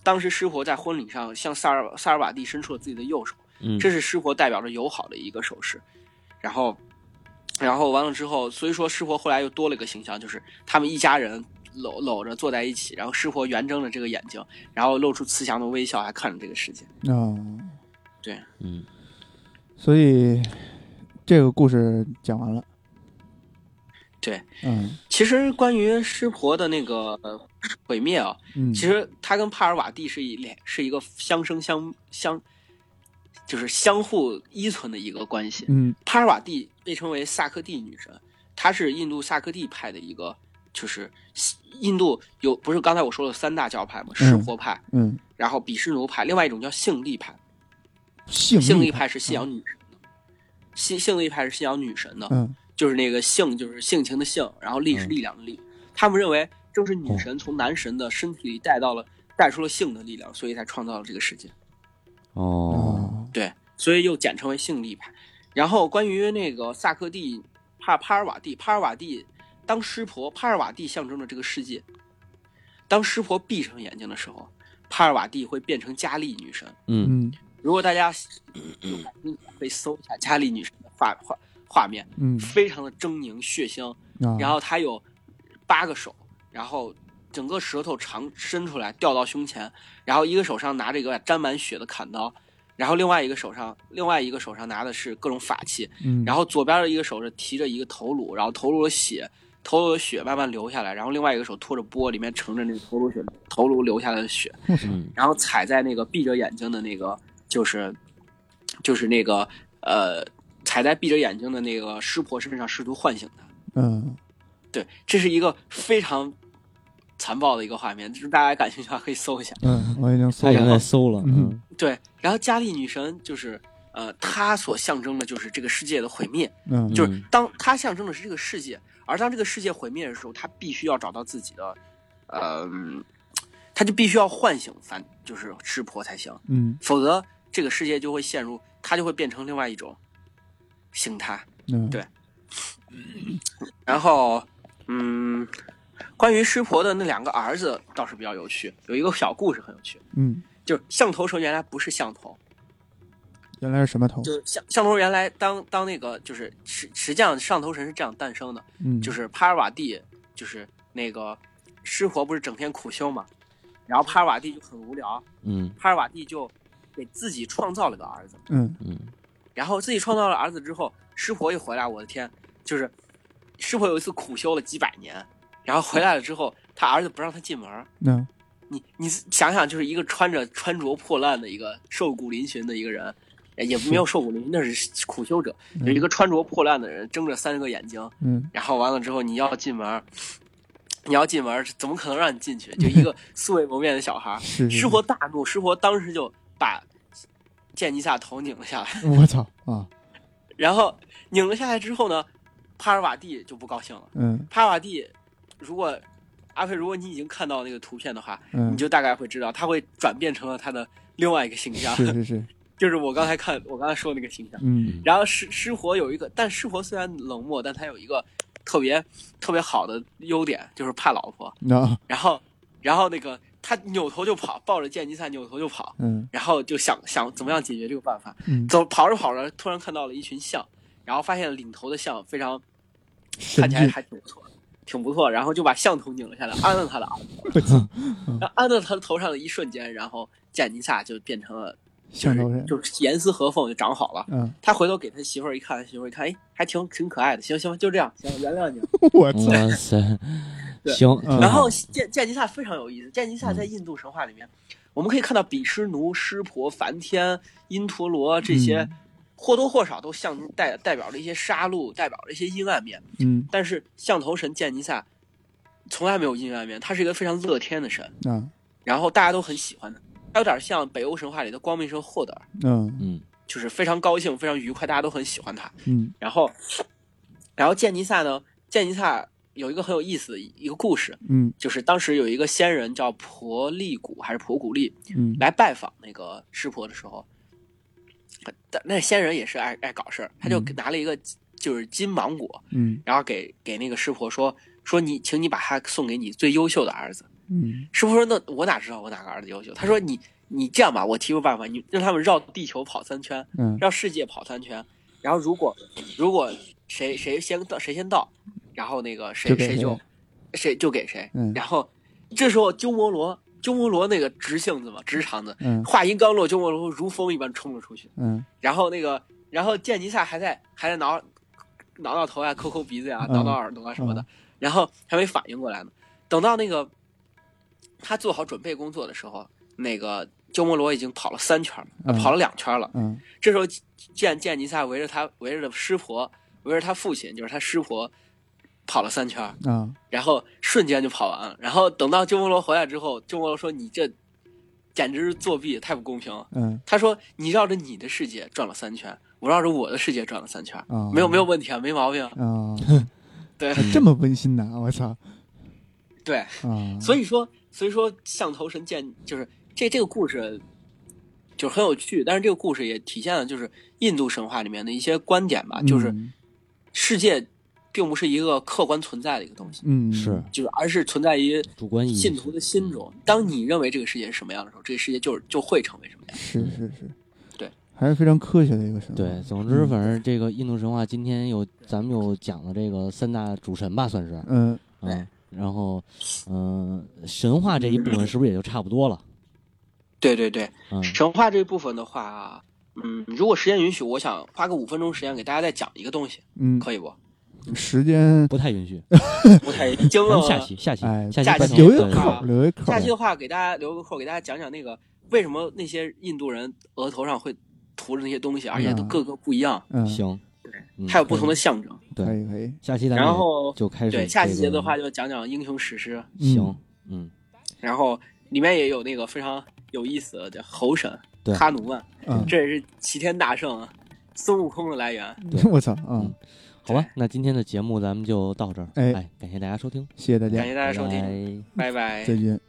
当时湿婆在婚礼上向萨尔萨尔瓦蒂伸出了自己的右手，嗯，这是湿婆代表着友好的一个手势，然后，然后完了之后，所以说湿婆后来又多了一个形象，就是他们一家人搂搂着坐在一起，然后湿婆圆睁着这个眼睛，然后露出慈祥的微笑，还看着这个世界。啊，对，嗯。所以这个故事讲完了。对，嗯。其实关于湿婆的那个呃毁灭啊，嗯，其实他跟帕尔瓦蒂是一连是一个相生相相，就是相互依存的一个关系。嗯。帕尔瓦蒂被称为萨克蒂女神，她是印度萨克蒂派的一个，就是印度有不是刚才我说了三大教派嘛？湿婆派，嗯，然后比湿奴派，另外一种叫性力派。性性力力派是信仰女神的，性性力派是信仰女神的，嗯就是那个性就是性情的性，然后力是力量的力。他们认为正是女神从男神的身体里带到了带出了性的力量，所以才创造了这个世界。哦，哦对，所以又简称为性力派。然后关于那个萨克蒂帕帕尔瓦蒂，帕尔瓦蒂当湿婆，帕尔瓦蒂象征着这个世界。当湿婆闭上眼睛的时候，帕尔瓦蒂会变成佳丽女神。嗯嗯如果大家 有感兴趣，可以搜一下佳丽女神的画画画面，嗯非常的狰狞血腥。啊，然后他有八个手，然后整个舌头长伸出来吊到胸前，然后一个手上拿着一个沾满血的砍刀，然后另外一个手上另外一个手上拿的是各种法器，嗯，然后左边的一个手是提着一个头颅，然后头颅的血。头颅的血慢慢流下来，然后另外一个手托着钵，里面盛着那个头颅血，头颅流下来的血，嗯然后踩在那个闭着眼睛的那个，就是就是那个呃，踩在闭着眼睛的那个湿婆身上，试图唤醒他。嗯对，这是一个非常残暴的一个画面，就是大家感兴趣的话可以搜一下。嗯，我已经搜他已经在了。搜了，嗯嗯对，然后佳丽女神就是呃，她所象征的就是这个世界的毁灭，嗯就是当她象征的是这个世界，而当这个世界毁灭的时候，她必须要找到自己的，呃，她就必须要唤醒反就是湿婆才行。嗯否则这个世界就会陷入，它就会变成另外一种形态。嗯，对然后，嗯，关于湿婆的那两个儿子倒是比较有趣，有一个小故事很有趣，嗯，就是象头神原来不是象头，原来是什么头？就是象象头原来当当那个就是实实际上上头神是这样诞生的，嗯，就是帕尔瓦蒂，就是那个湿婆不是整天苦修嘛，然后帕尔瓦蒂就很无聊，嗯帕尔瓦蒂就给自己创造了个儿子。嗯嗯然后自己创造了儿子之后，湿婆一回来，我的天，就是湿婆有一次苦修了几百年，然后回来了之后，他儿子不让他进门儿。那你你想想，就是一个穿着穿着破烂的一个瘦骨嶙峋的一个人，呃也没有瘦骨嶙峋，那是苦修者，有一个穿着破烂的人，睁着三个眼睛，嗯然后完了之后你要进门，你要进门，怎么可能让你进去？就一个 素未谋面的小孩儿，是是湿婆大怒，湿婆当时就把剑尼萨头拧了下来。我操啊然后拧了下来之后呢，帕尔瓦蒂就不高兴了。嗯帕尔瓦蒂，如果阿飞，如果你已经看到那个图片的话，嗯，你就大概会知道，他会转变成了他的另外一个形象，是是是就是我刚才看我刚才说的那个形象。嗯然后湿湿婆有一个，但湿婆虽然冷漠，但他有一个特别特别好的优点，就是怕老婆。那然后，然后那个他扭头就跑，抱着剑尼萨扭头就跑，嗯然后就想想怎么样解决这个办法。嗯，走跑着跑着，突然看到了一群象，然后发现领头的象非常看起来还挺不错，挺不错，然后就把象头拧了下来，安了他的耳朵，然后安到他的头上的一瞬间，然后剑尼萨就变成了就象头人是就是严丝合缝就长好了。嗯，他回头给他媳妇儿一看，他媳妇儿一看，哎，还挺挺可爱的，行行，就这样，行，原谅你。我操，行，嗯然后剑剑尼萨非常有意思，剑尼萨在印度神话里面，我们可以看到比湿奴、湿婆、梵天、因陀罗这些嗯。或多或少都象征代代表着一些杀戮，代表着一些阴暗面。嗯。但是象头神剑尼萨从来没有阴暗面，他是一个非常乐天的神，啊，然后大家都很喜欢他，他有点像北欧神话里的光明神霍德尔，嗯。嗯。就是非常高兴、非常愉快，大家都很喜欢他。嗯。然后，然后剑尼萨呢，剑尼撒有一个很有意思的一个故事，嗯。就是当时有一个仙人叫婆利古还是婆古利嗯。来拜访那个湿婆的时候，但那仙人也是爱爱搞事儿，他就嗯。拿了一个就是金芒果，嗯。然后给给那个湿婆说说你，请你把它送给你最优秀的儿子。嗯。师傅说：“那我哪知道我哪个儿子优秀？”他说：“你你这样吧，我提出办法，你让他们绕地球跑三圈，嗯。绕世界跑三圈，然后如果如果谁谁先到谁先到，然后那个谁就谁谁就谁就给谁。嗯然后这时候鸠摩罗鸠摩罗那个直性子嘛，直肠子，嗯话音刚落，鸠摩罗如风一般冲了出去。嗯然后那个然后剑尼萨还在还在挠挠挠头啊、抠抠鼻子呀、嗯挠挠耳朵啊什么的，然后还没反应过来呢。等到那个他做好准备工作的时候，那个鸠摩罗已经跑了三圈了，呃嗯跑了两圈了。嗯这时候见见尼萨围着他围着的师婆，围着他父亲，就是他师婆，跑了三圈，啊然后瞬间就跑完了。然后等到鸠摩罗回来之后，鸠摩罗说：“你这简直是作弊，太不公平了。”嗯他说：“你绕着你的世界转了三圈，我绕着我的世界转了三圈，啊，没有没有问题啊，没毛病。啊，对还这么温馨呢，我操对，啊！所以说所以说象头神见就是这这个故事就是很有趣，但是这个故事也体现了就是印度神话里面的一些观点吧，就是嗯世界并不是一个客观存在的一个东西，嗯是就是而是存在于主观意义信徒的心中。当你认为这个世界是什么样的时候，这个世界就是就会成为什么样。是是是，对，还是非常科学的一个神话。对，总之嗯反正这个印度神话今天有咱们有讲了这个三大主神吧，算是嗯嗯，然后嗯、神话这一部分是不是也就差不多了？对 对对，嗯神话这一部分的话，嗯，如果时间允许，我想花个五分钟时间给大家再讲一个东西，嗯，可以不？时间不太允许，不太已经了咱们下期下期哎下下期留一口，留一个口。下期的话，给大家留个扣，给大家讲讲那个为什么那些印度人额头上会涂着那些东西，而且都嗯。各个不一样，嗯，行，对还有不同的象征。对。可以可以，下期然后就开始对下期节的话，就讲讲英雄史诗，行，嗯，然后里面也有那个非常有意思的叫猴神哈努曼，嗯，这也是齐天大圣啊孙悟空的来源。对。我操，嗯。嗯，好吧，那今天的节目咱们就到这儿，哎。哎，感谢大家收听，谢谢大家。感，谢大家收听，拜拜。拜拜。再见。